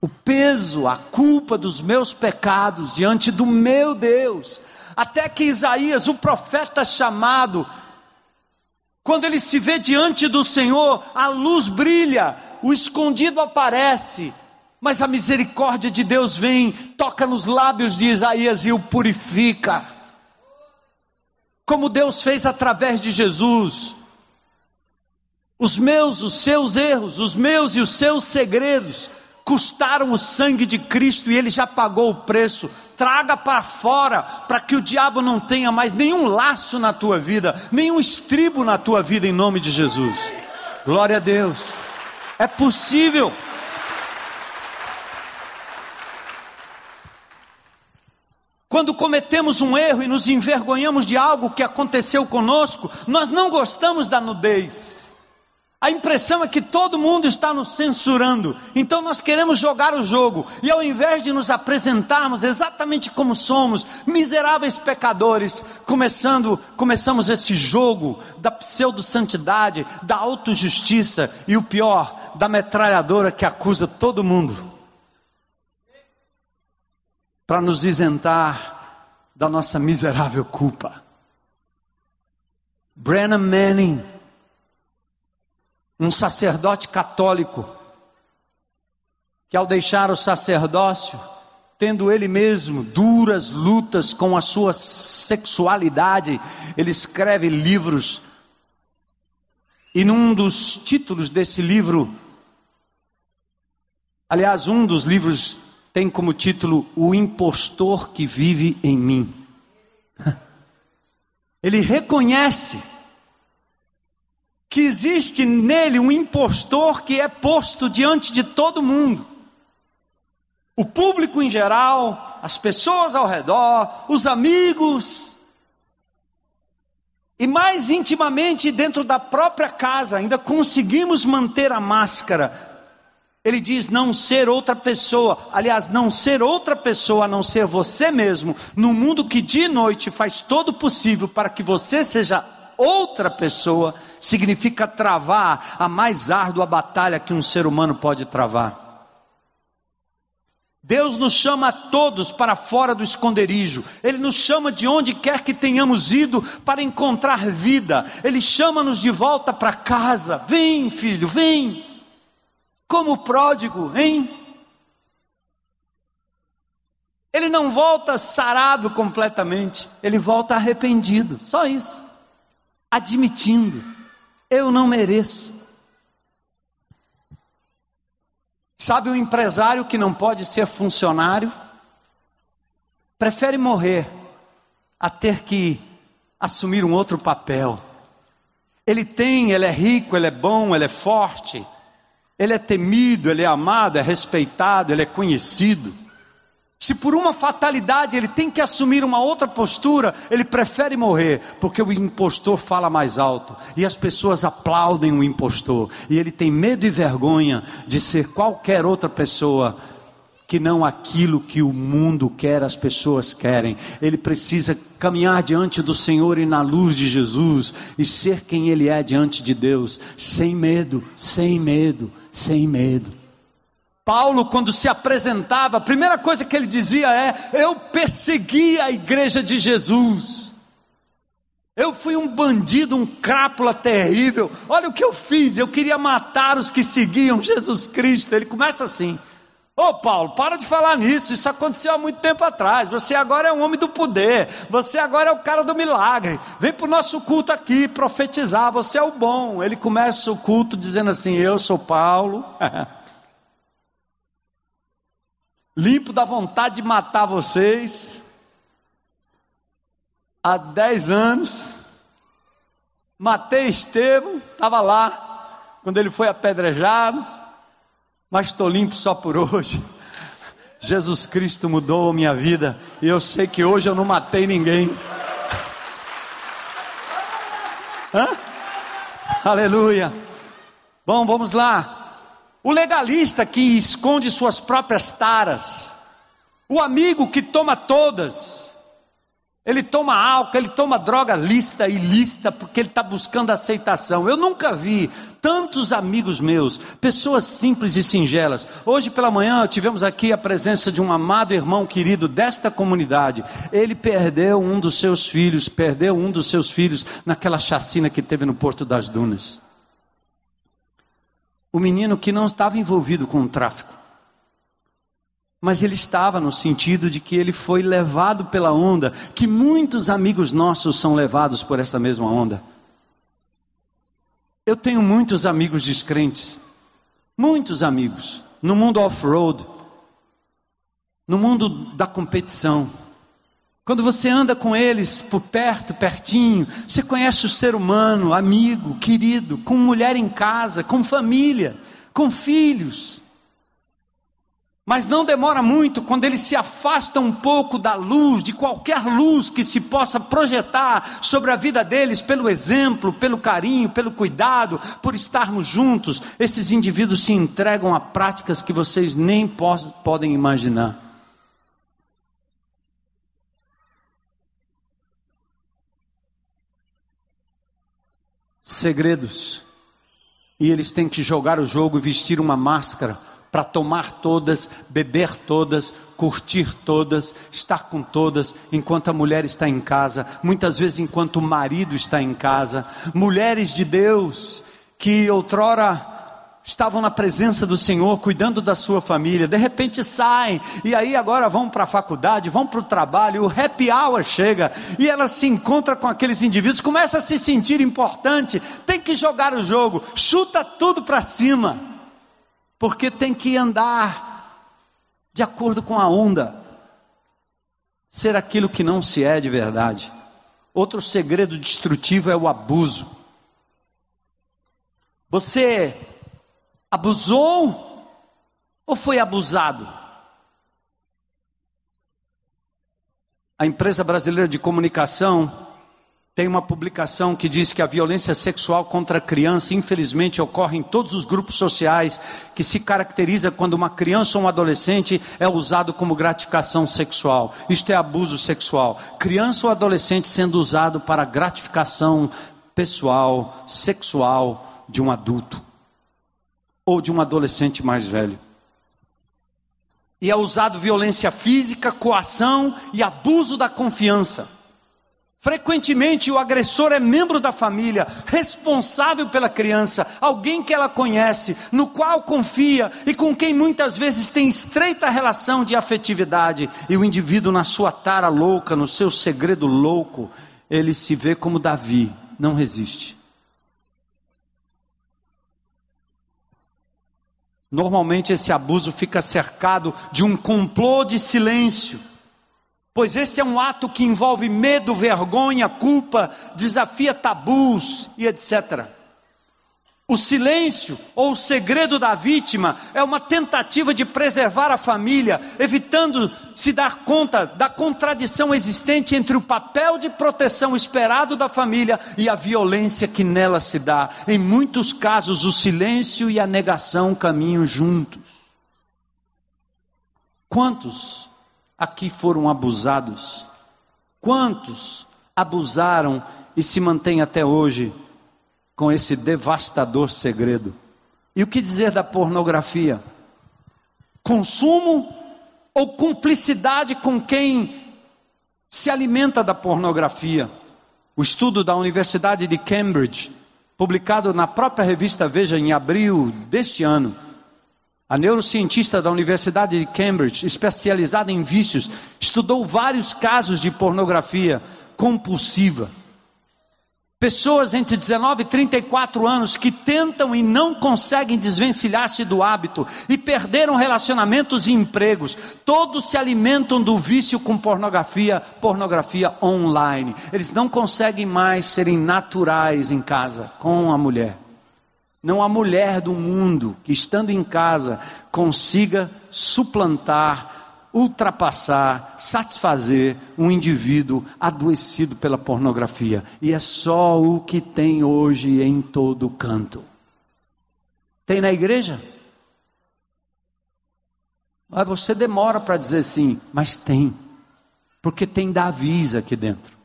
O peso, a culpa dos meus pecados diante do meu Deus, até que Isaías, o profeta chamado, quando ele se vê diante do Senhor, a luz brilha, o escondido aparece, mas a misericórdia de Deus vem, toca nos lábios de Isaías e o purifica. Como Deus fez através de Jesus. Os meus, os seus erros, os meus e os seus segredos custaram o sangue de Cristo e ele já pagou o preço. Traga para fora, para que o diabo não tenha mais nenhum laço na tua vida, nenhum estribo na tua vida, em nome de Jesus. Glória a Deus. É possível. Quando cometemos um erro e nos envergonhamos de algo que aconteceu conosco, nós não gostamos da nudez. A impressão é que todo mundo está nos censurando, então nós queremos jogar o jogo, e ao invés de nos apresentarmos exatamente como somos, miseráveis pecadores, começando, começamos esse jogo da pseudo-santidade, da autojustiça e o pior, da metralhadora que acusa todo mundo para nos isentar da nossa miserável culpa. Brennan Manning, um sacerdote católico, que ao deixar o sacerdócio, tendo ele mesmo duras lutas com a sua sexualidade, ele escreve livros. E num dos títulos desse livro, aliás, um dos livros tem como título O Impostor que Vive em Mim. <laughs> Ele reconhece que existe nele um impostor que é posto diante de todo mundo. O público em geral, as pessoas ao redor, os amigos, e mais intimamente dentro da própria casa, ainda conseguimos manter a máscara. Ele diz não ser outra pessoa, aliás, não ser outra pessoa a não ser você mesmo, no mundo que de noite faz todo possível para que você seja outra pessoa, significa travar a mais árdua batalha que um ser humano pode travar. Deus nos chama a todos para fora do esconderijo, Ele nos chama de onde quer que tenhamos ido para encontrar vida, Ele chama-nos de volta para casa. Vem, filho, vem. Como o pródigo, hein? Ele não volta sarado completamente, ele volta arrependido, só isso. Admitindo, eu não mereço. Sabe o empresário que não pode ser funcionário? Prefere morrer a ter que assumir um outro papel. Ele tem, ele é rico, ele é bom, ele é forte, ele é temido, ele é amado, é respeitado, ele é conhecido. Se por uma fatalidade ele tem que assumir uma outra postura, ele prefere morrer, porque o impostor fala mais alto e as pessoas aplaudem o impostor, e ele tem medo e vergonha de ser qualquer outra pessoa que não aquilo que o mundo quer, as pessoas querem. Ele precisa caminhar diante do Senhor e na luz de Jesus e ser quem ele é diante de Deus, sem medo, sem medo, sem medo. Paulo, quando se apresentava, a primeira coisa que ele dizia é: Eu persegui a igreja de Jesus. Eu fui um bandido, um crápula terrível. Olha o que eu fiz. Eu queria matar os que seguiam Jesus Cristo. Ele começa assim: Ô Paulo, para de falar nisso, isso aconteceu há muito tempo atrás. Você agora é um homem do poder, você agora é o cara do milagre. Vem para o nosso culto aqui profetizar, você é o bom. Ele começa o culto dizendo assim: Eu sou Paulo, <laughs> limpo da vontade de matar vocês, há dez anos, matei Estevão, estava lá, quando ele foi apedrejado mas estou limpo só por hoje. <laughs> Jesus Cristo mudou a minha vida e eu sei que hoje eu não matei ninguém. <laughs> Hã? Aleluia. Bom, vamos lá. O legalista que esconde suas próprias taras, o amigo que toma todas, ele toma álcool, ele toma droga lista e lista, porque ele está buscando aceitação. Eu nunca vi tantos amigos meus, pessoas simples e singelas. Hoje pela manhã tivemos aqui a presença de um amado irmão querido desta comunidade. Ele perdeu um dos seus filhos, perdeu um dos seus filhos naquela chacina que teve no Porto das Dunas. O menino que não estava envolvido com o tráfico mas ele estava no sentido de que ele foi levado pela onda, que muitos amigos nossos são levados por essa mesma onda. Eu tenho muitos amigos descrentes, muitos amigos, no mundo off-road, no mundo da competição. Quando você anda com eles por perto, pertinho, você conhece o ser humano, amigo, querido, com mulher em casa, com família, com filhos. Mas não demora muito quando eles se afastam um pouco da luz, de qualquer luz que se possa projetar sobre a vida deles, pelo exemplo, pelo carinho, pelo cuidado, por estarmos juntos. Esses indivíduos se entregam a práticas que vocês nem podem imaginar. Segredos. E eles têm que jogar o jogo e vestir uma máscara para tomar todas, beber todas, curtir todas, estar com todas, enquanto a mulher está em casa, muitas vezes enquanto o marido está em casa. Mulheres de Deus que outrora estavam na presença do Senhor, cuidando da sua família, de repente saem, e aí agora vão para a faculdade, vão para o trabalho, o happy hour chega, e ela se encontra com aqueles indivíduos, começa a se sentir importante, tem que jogar o jogo, chuta tudo para cima porque tem que andar de acordo com a onda, ser aquilo que não se é de verdade. Outro segredo destrutivo é o abuso. Você abusou ou foi abusado? A empresa brasileira de comunicação tem uma publicação que diz que a violência sexual contra a criança, infelizmente, ocorre em todos os grupos sociais, que se caracteriza quando uma criança ou um adolescente é usado como gratificação sexual. Isto é abuso sexual. Criança ou adolescente sendo usado para gratificação pessoal, sexual de um adulto ou de um adolescente mais velho. E é usado violência física, coação e abuso da confiança. Frequentemente o agressor é membro da família, responsável pela criança, alguém que ela conhece, no qual confia e com quem muitas vezes tem estreita relação de afetividade. E o indivíduo, na sua tara louca, no seu segredo louco, ele se vê como Davi, não resiste. Normalmente esse abuso fica cercado de um complô de silêncio pois esse é um ato que envolve medo, vergonha, culpa, desafia tabus e etc. O silêncio ou o segredo da vítima é uma tentativa de preservar a família, evitando se dar conta da contradição existente entre o papel de proteção esperado da família e a violência que nela se dá. Em muitos casos, o silêncio e a negação caminham juntos. Quantos aqui foram abusados? Quantos abusaram e se mantêm até hoje? Com esse devastador segredo. E o que dizer da pornografia? Consumo ou cumplicidade com quem se alimenta da pornografia? O estudo da Universidade de Cambridge, publicado na própria revista Veja em abril deste ano, a neurocientista da Universidade de Cambridge, especializada em vícios, estudou vários casos de pornografia compulsiva. Pessoas entre 19 e 34 anos que tentam e não conseguem desvencilhar-se do hábito e perderam relacionamentos e empregos, todos se alimentam do vício com pornografia, pornografia online. Eles não conseguem mais serem naturais em casa com a mulher. Não há mulher do mundo que, estando em casa, consiga suplantar ultrapassar, satisfazer um indivíduo adoecido pela pornografia. E é só o que tem hoje em todo canto. Tem na igreja? Mas você demora para dizer sim, mas tem. Porque tem Davis aqui dentro.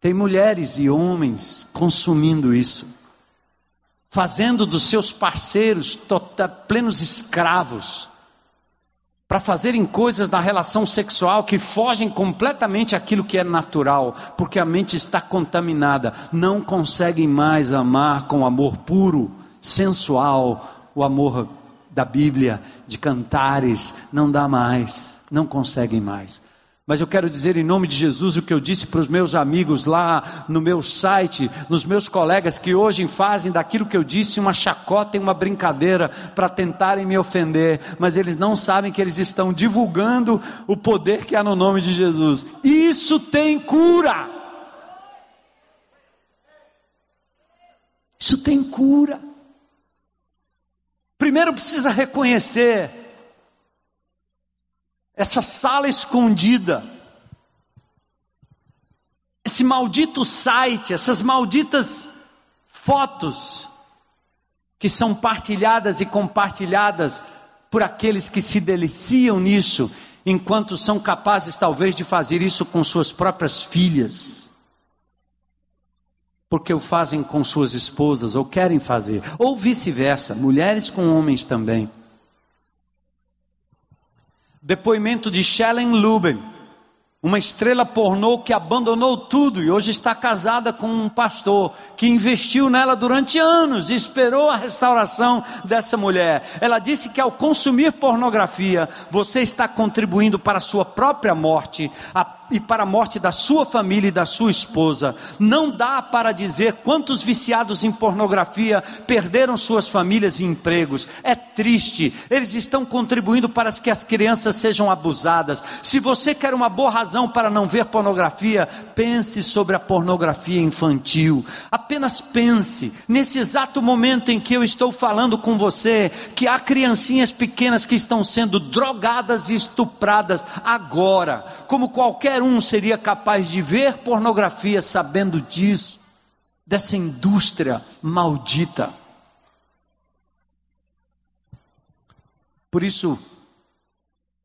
Tem mulheres e homens consumindo isso, fazendo dos seus parceiros tota, plenos escravos para fazerem coisas na relação sexual que fogem completamente aquilo que é natural, porque a mente está contaminada, não conseguem mais amar com amor puro, sensual, o amor da Bíblia, de cantares, não dá mais, não conseguem mais. Mas eu quero dizer em nome de Jesus o que eu disse para os meus amigos lá no meu site, nos meus colegas que hoje fazem daquilo que eu disse uma chacota e uma brincadeira para tentarem me ofender, mas eles não sabem que eles estão divulgando o poder que há no nome de Jesus. Isso tem cura. Isso tem cura. Primeiro precisa reconhecer essa sala escondida, esse maldito site, essas malditas fotos que são partilhadas e compartilhadas por aqueles que se deliciam nisso, enquanto são capazes talvez de fazer isso com suas próprias filhas. Porque o fazem com suas esposas, ou querem fazer, ou vice-versa, mulheres com homens também. Depoimento de Shellen Luben, uma estrela pornô que abandonou tudo e hoje está casada com um pastor que investiu nela durante anos e esperou a restauração dessa mulher. Ela disse que ao consumir pornografia, você está contribuindo para a sua própria morte, a e para a morte da sua família e da sua esposa. Não dá para dizer quantos viciados em pornografia perderam suas famílias e empregos. É triste. Eles estão contribuindo para que as crianças sejam abusadas. Se você quer uma boa razão para não ver pornografia, pense sobre a pornografia infantil. Apenas pense nesse exato momento em que eu estou falando com você que há criancinhas pequenas que estão sendo drogadas e estupradas agora, como qualquer qualquer um seria capaz de ver pornografia sabendo disso, dessa indústria maldita. Por isso,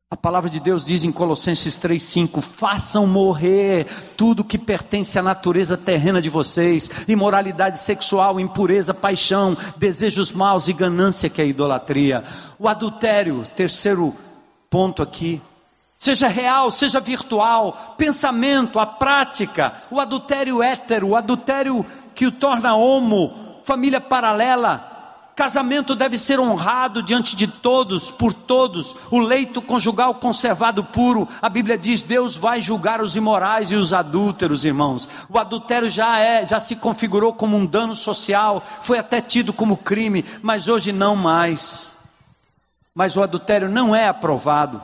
a palavra de Deus diz em Colossenses 3,5: façam morrer tudo que pertence à natureza terrena de vocês, imoralidade sexual, impureza, paixão, desejos maus e ganância, que é idolatria. O adultério, terceiro ponto aqui, seja real, seja virtual, pensamento, a prática, o adultério hétero, o adultério que o torna homo, família paralela, casamento deve ser honrado diante de todos, por todos, o leito conjugal conservado puro, a Bíblia diz: Deus vai julgar os imorais e os adúlteros, irmãos. O adultério já é, já se configurou como um dano social, foi até tido como crime, mas hoje não mais. Mas o adultério não é aprovado.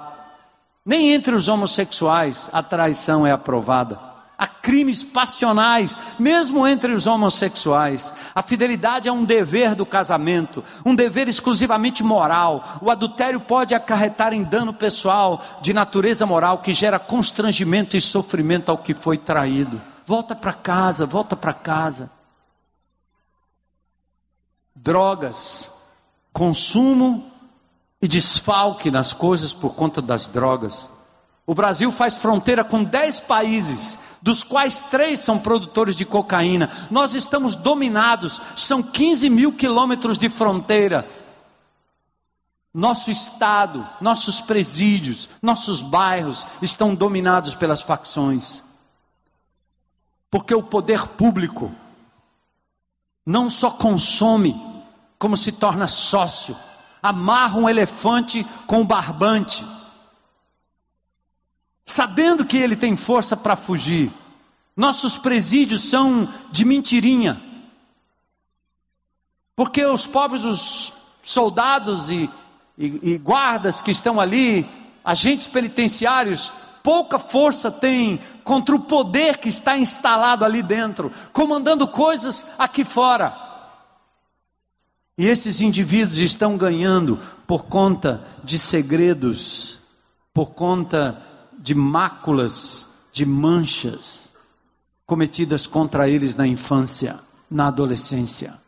Nem entre os homossexuais a traição é aprovada. a crimes passionais, mesmo entre os homossexuais. A fidelidade é um dever do casamento, um dever exclusivamente moral. O adultério pode acarretar em dano pessoal de natureza moral que gera constrangimento e sofrimento ao que foi traído. Volta para casa, volta para casa. Drogas, consumo e desfalque nas coisas por conta das drogas. O Brasil faz fronteira com 10 países, dos quais três são produtores de cocaína. Nós estamos dominados, são 15 mil quilômetros de fronteira. Nosso estado, nossos presídios, nossos bairros estão dominados pelas facções. Porque o poder público não só consome, como se torna sócio. Amarra um elefante com um barbante sabendo que ele tem força para fugir. Nossos presídios são de mentirinha. Porque os pobres, os soldados e, e, e guardas que estão ali, agentes penitenciários, pouca força têm contra o poder que está instalado ali dentro, comandando coisas aqui fora. E esses indivíduos estão ganhando por conta de segredos, por conta de máculas, de manchas cometidas contra eles na infância, na adolescência.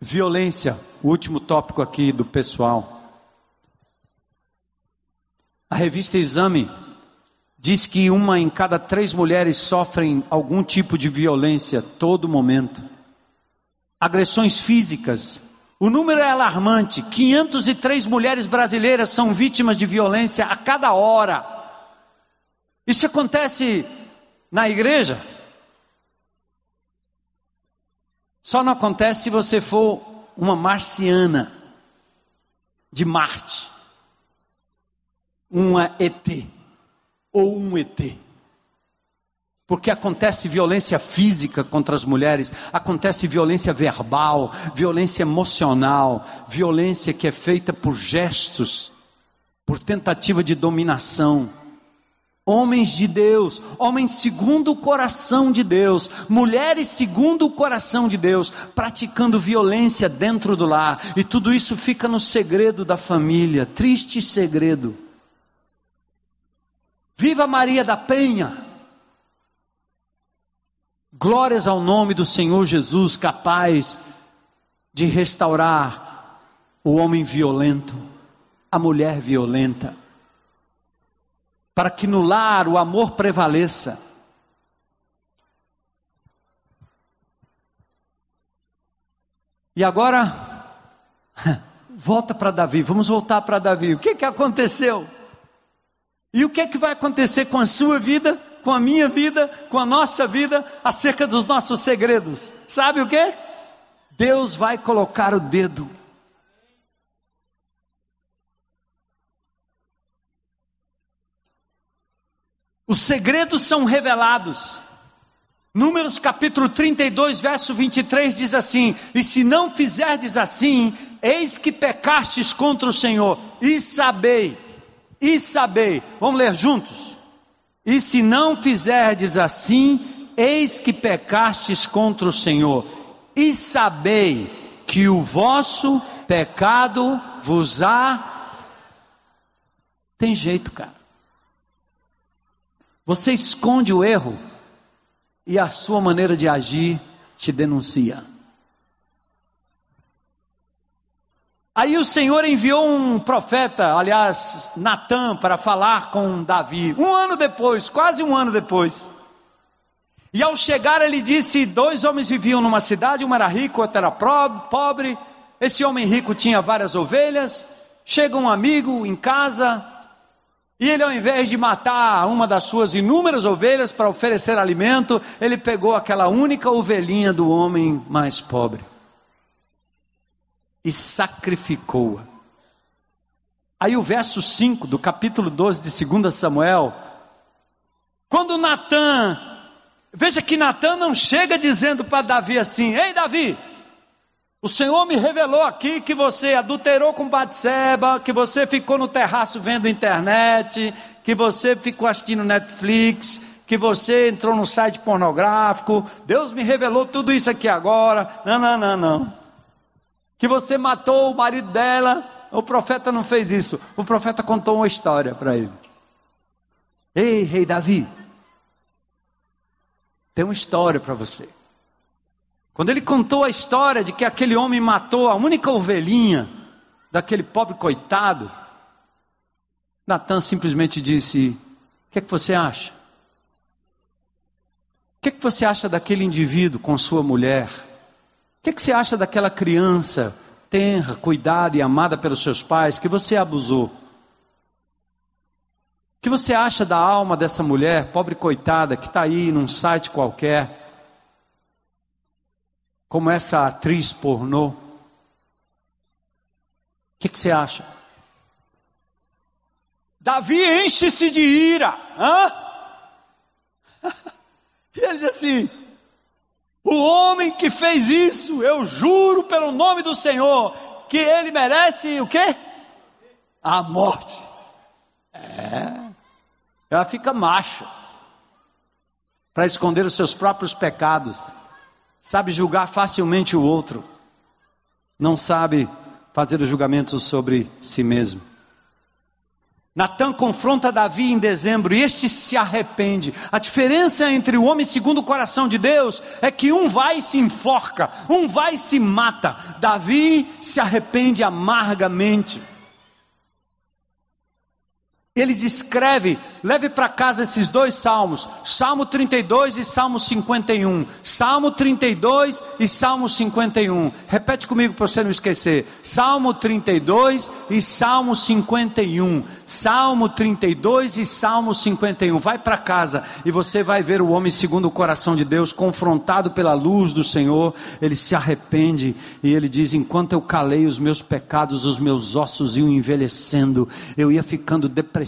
Violência, o último tópico aqui do pessoal. A revista Exame diz que uma em cada três mulheres sofrem algum tipo de violência todo momento. Agressões físicas, o número é alarmante: 503 mulheres brasileiras são vítimas de violência a cada hora. Isso acontece na igreja? Só não acontece se você for uma marciana de Marte, uma ET ou um ET. Porque acontece violência física contra as mulheres, acontece violência verbal, violência emocional, violência que é feita por gestos, por tentativa de dominação. Homens de Deus, homens segundo o coração de Deus, mulheres segundo o coração de Deus, praticando violência dentro do lar, e tudo isso fica no segredo da família, triste segredo. Viva Maria da Penha! Glórias ao nome do Senhor Jesus, capaz de restaurar o homem violento, a mulher violenta, para que no lar o amor prevaleça. E agora, <laughs> volta para Davi, vamos voltar para Davi. O que, que aconteceu? E o que, que vai acontecer com a sua vida? com a minha vida, com a nossa vida, acerca dos nossos segredos. Sabe o que? Deus vai colocar o dedo. Os segredos são revelados. Números capítulo 32, verso 23 diz assim: E se não fizerdes assim, eis que pecastes contra o Senhor, e sabei, e sabei. Vamos ler juntos? E se não fizerdes assim, eis que pecastes contra o Senhor, e sabei que o vosso pecado vos há. Tem jeito, cara. Você esconde o erro e a sua maneira de agir te denuncia. Aí o Senhor enviou um profeta, aliás, Natan, para falar com Davi. Um ano depois, quase um ano depois. E ao chegar, ele disse: Dois homens viviam numa cidade, um era rico, outro era pobre. Esse homem rico tinha várias ovelhas. Chega um amigo em casa, e ele, ao invés de matar uma das suas inúmeras ovelhas para oferecer alimento, ele pegou aquela única ovelhinha do homem mais pobre e sacrificou-a. Aí o verso 5 do capítulo 12 de 2 Samuel, quando Natan, veja que Natan não chega dizendo para Davi assim: Ei Davi, O Senhor me revelou aqui que você adulterou com Batseba, que você ficou no terraço vendo internet, que você ficou assistindo Netflix, que você entrou no site pornográfico. Deus me revelou tudo isso aqui agora. Não, não, não, não. Que você matou o marido dela. O profeta não fez isso. O profeta contou uma história para ele. Ei, rei Davi, tem uma história para você. Quando ele contou a história de que aquele homem matou a única ovelhinha daquele pobre coitado, Natan simplesmente disse: O que é que você acha? O que é que você acha daquele indivíduo com sua mulher? Que que você acha daquela criança tenra, cuidada e amada pelos seus pais que você abusou? O que você acha da alma dessa mulher, pobre coitada, que está aí num site qualquer? como essa atriz pornô. O que, que você acha? Davi enche-se de ira. Hã? <laughs> E ele diz assim: o homem que fez isso, eu juro pelo nome do Senhor, que ele merece o quê? A morte. É. Ela fica macha para esconder os seus próprios pecados sabe julgar facilmente o outro, não sabe fazer o julgamento sobre si mesmo. Natan confronta Davi em dezembro e este se arrepende. A diferença entre o homem segundo o coração de Deus é que um vai e se enforca, um vai e se mata. Davi se arrepende amargamente. Ele descreve Leve para casa esses dois salmos, Salmo 32 e Salmo 51. Salmo 32 e Salmo 51. Repete comigo para você não esquecer. Salmo 32 e Salmo 51. Salmo 32 e Salmo 51. Vai para casa e você vai ver o homem segundo o coração de Deus, confrontado pela luz do Senhor. Ele se arrepende e ele diz: Enquanto eu calei os meus pecados, os meus ossos iam envelhecendo, eu ia ficando depressivo,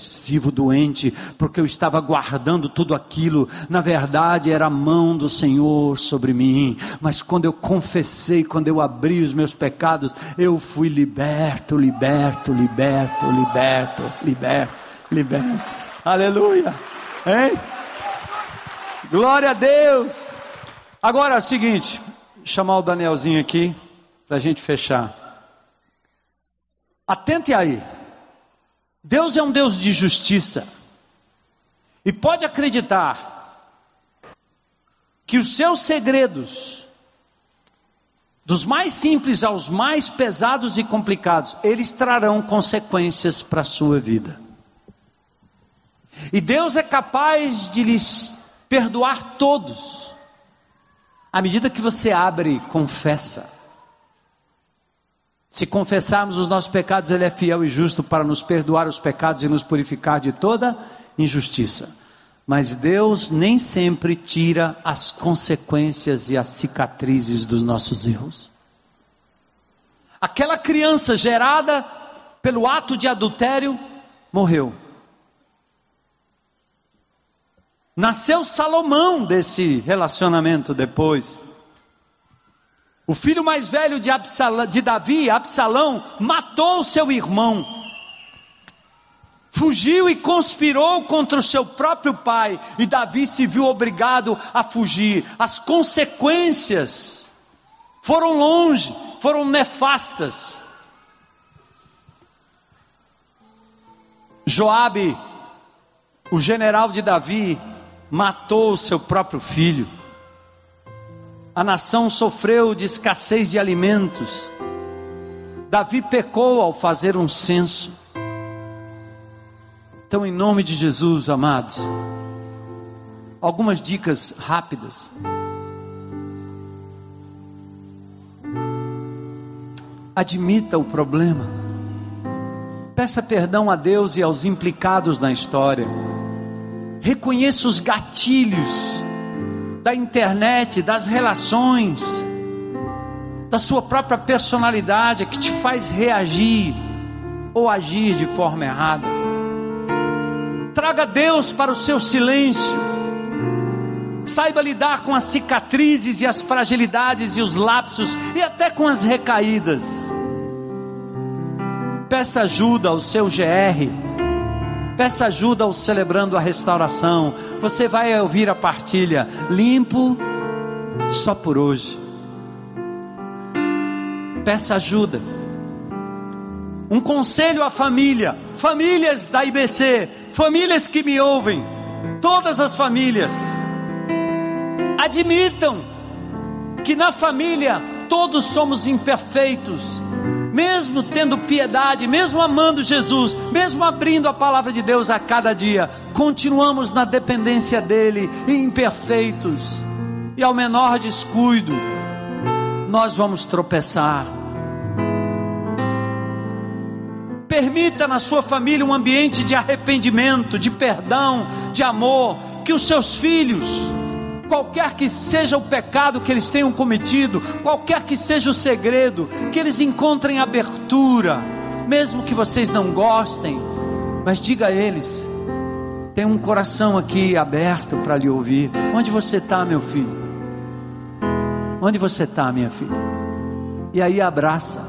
doente porque eu estava guardando tudo aquilo, na verdade era a mão do Senhor sobre mim, mas quando eu confessei, quando eu abri os meus pecados, eu fui liberto, liberto, liberto, liberto, liberto, liberto. Aleluia, hein? Glória a Deus. Agora é o seguinte, chamar o Danielzinho aqui para a gente fechar. Atente aí. Deus é um Deus de justiça. E pode acreditar que os seus segredos, dos mais simples aos mais pesados e complicados, eles trarão consequências para a sua vida. E Deus é capaz de lhes perdoar todos, à medida que você abre e confessa. Se confessarmos os nossos pecados, Ele é fiel e justo para nos perdoar os pecados e nos purificar de toda injustiça. Mas Deus nem sempre tira as consequências e as cicatrizes dos nossos erros. Aquela criança gerada pelo ato de adultério morreu. Nasceu Salomão desse relacionamento depois. O filho mais velho de, Absalão, de Davi, Absalão, matou seu irmão fugiu e conspirou contra o seu próprio pai, e Davi se viu obrigado a fugir. As consequências foram longe, foram nefastas. Joabe, o general de Davi, matou o seu próprio filho. A nação sofreu de escassez de alimentos. Davi pecou ao fazer um censo. Então, em nome de Jesus, amados, algumas dicas rápidas. Admita o problema. Peça perdão a Deus e aos implicados na história. Reconheça os gatilhos da internet, das relações, da sua própria personalidade que te faz reagir ou agir de forma errada traga Deus para o seu silêncio. Saiba lidar com as cicatrizes e as fragilidades e os lapsos e até com as recaídas. Peça ajuda ao seu GR. Peça ajuda ao celebrando a restauração. Você vai ouvir a partilha limpo só por hoje. Peça ajuda. Um conselho à família, famílias da IBC, famílias que me ouvem, todas as famílias. Admitam que na família todos somos imperfeitos, mesmo tendo piedade, mesmo amando Jesus, mesmo abrindo a palavra de Deus a cada dia, continuamos na dependência dEle, imperfeitos, e ao menor descuido, nós vamos tropeçar. Permita na sua família um ambiente de arrependimento, de perdão, de amor, que os seus filhos, qualquer que seja o pecado que eles tenham cometido, qualquer que seja o segredo, que eles encontrem abertura, mesmo que vocês não gostem, mas diga a eles: tem um coração aqui aberto para lhe ouvir. Onde você está, meu filho? Onde você está, minha filha? E aí abraça.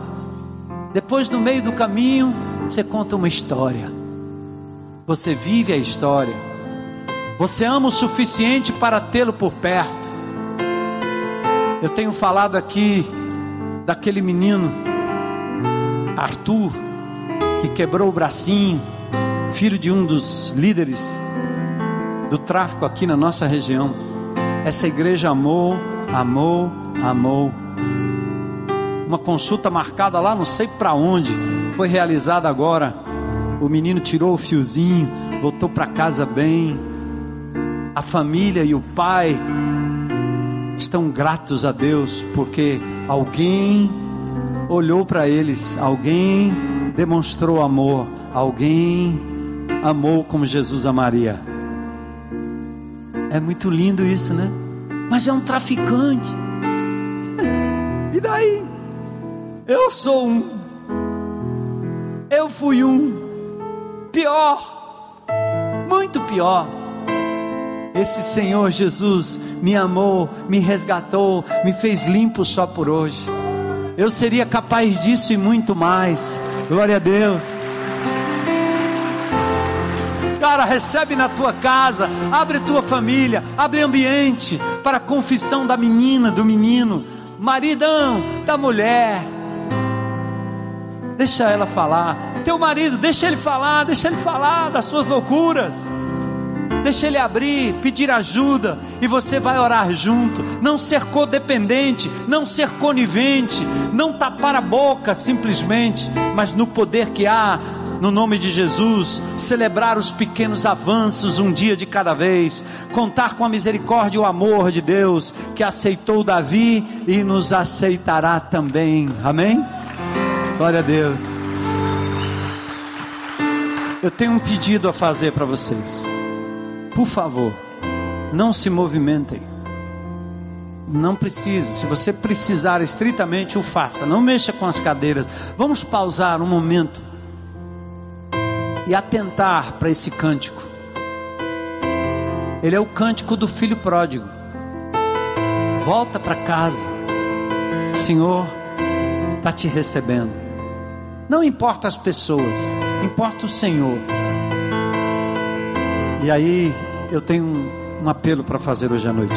Depois, no meio do caminho, você conta uma história. Você vive a história. Você ama o suficiente para tê-lo por perto. Eu tenho falado aqui daquele menino, Arthur, que quebrou o bracinho, filho de um dos líderes do tráfico aqui na nossa região. Essa igreja amou, amou, amou uma consulta marcada lá, não sei para onde, foi realizada agora. O menino tirou o fiozinho, voltou para casa bem. A família e o pai estão gratos a Deus porque alguém olhou para eles, alguém demonstrou amor, alguém amou como Jesus amaria. É muito lindo isso, né? Mas é um traficante. <laughs> E daí? Eu sou um. Eu fui um. Pior. Muito pior. Esse Senhor Jesus me amou, me resgatou, me fez limpo só por hoje. Eu seria capaz disso e muito mais. Glória a Deus. Cara, recebe na tua casa, abre tua família, abre ambiente para a confissão da menina, do menino, maridão da mulher deixa ela falar. Teu marido, deixa ele falar, deixa ele falar das suas loucuras. Deixa ele abrir, pedir ajuda e você vai orar junto. Não ser codependente, não ser conivente, não tapar a boca simplesmente, mas no poder que há no nome de Jesus, celebrar os pequenos avanços um dia de cada vez, contar com a misericórdia e o amor de Deus que aceitou Davi e nos aceitará também. Amém? Glória a Deus. Eu tenho um pedido a fazer para vocês. Por favor, não se movimentem. Não precisa. Se você precisar estritamente, o faça. Não mexa com as cadeiras. Vamos pausar um momento e atentar para esse cântico. Ele é o cântico do filho pródigo. Volta para casa. Senhor está te recebendo. Não importa as pessoas, importa o Senhor. E aí eu tenho um, apelo para fazer hoje à noite.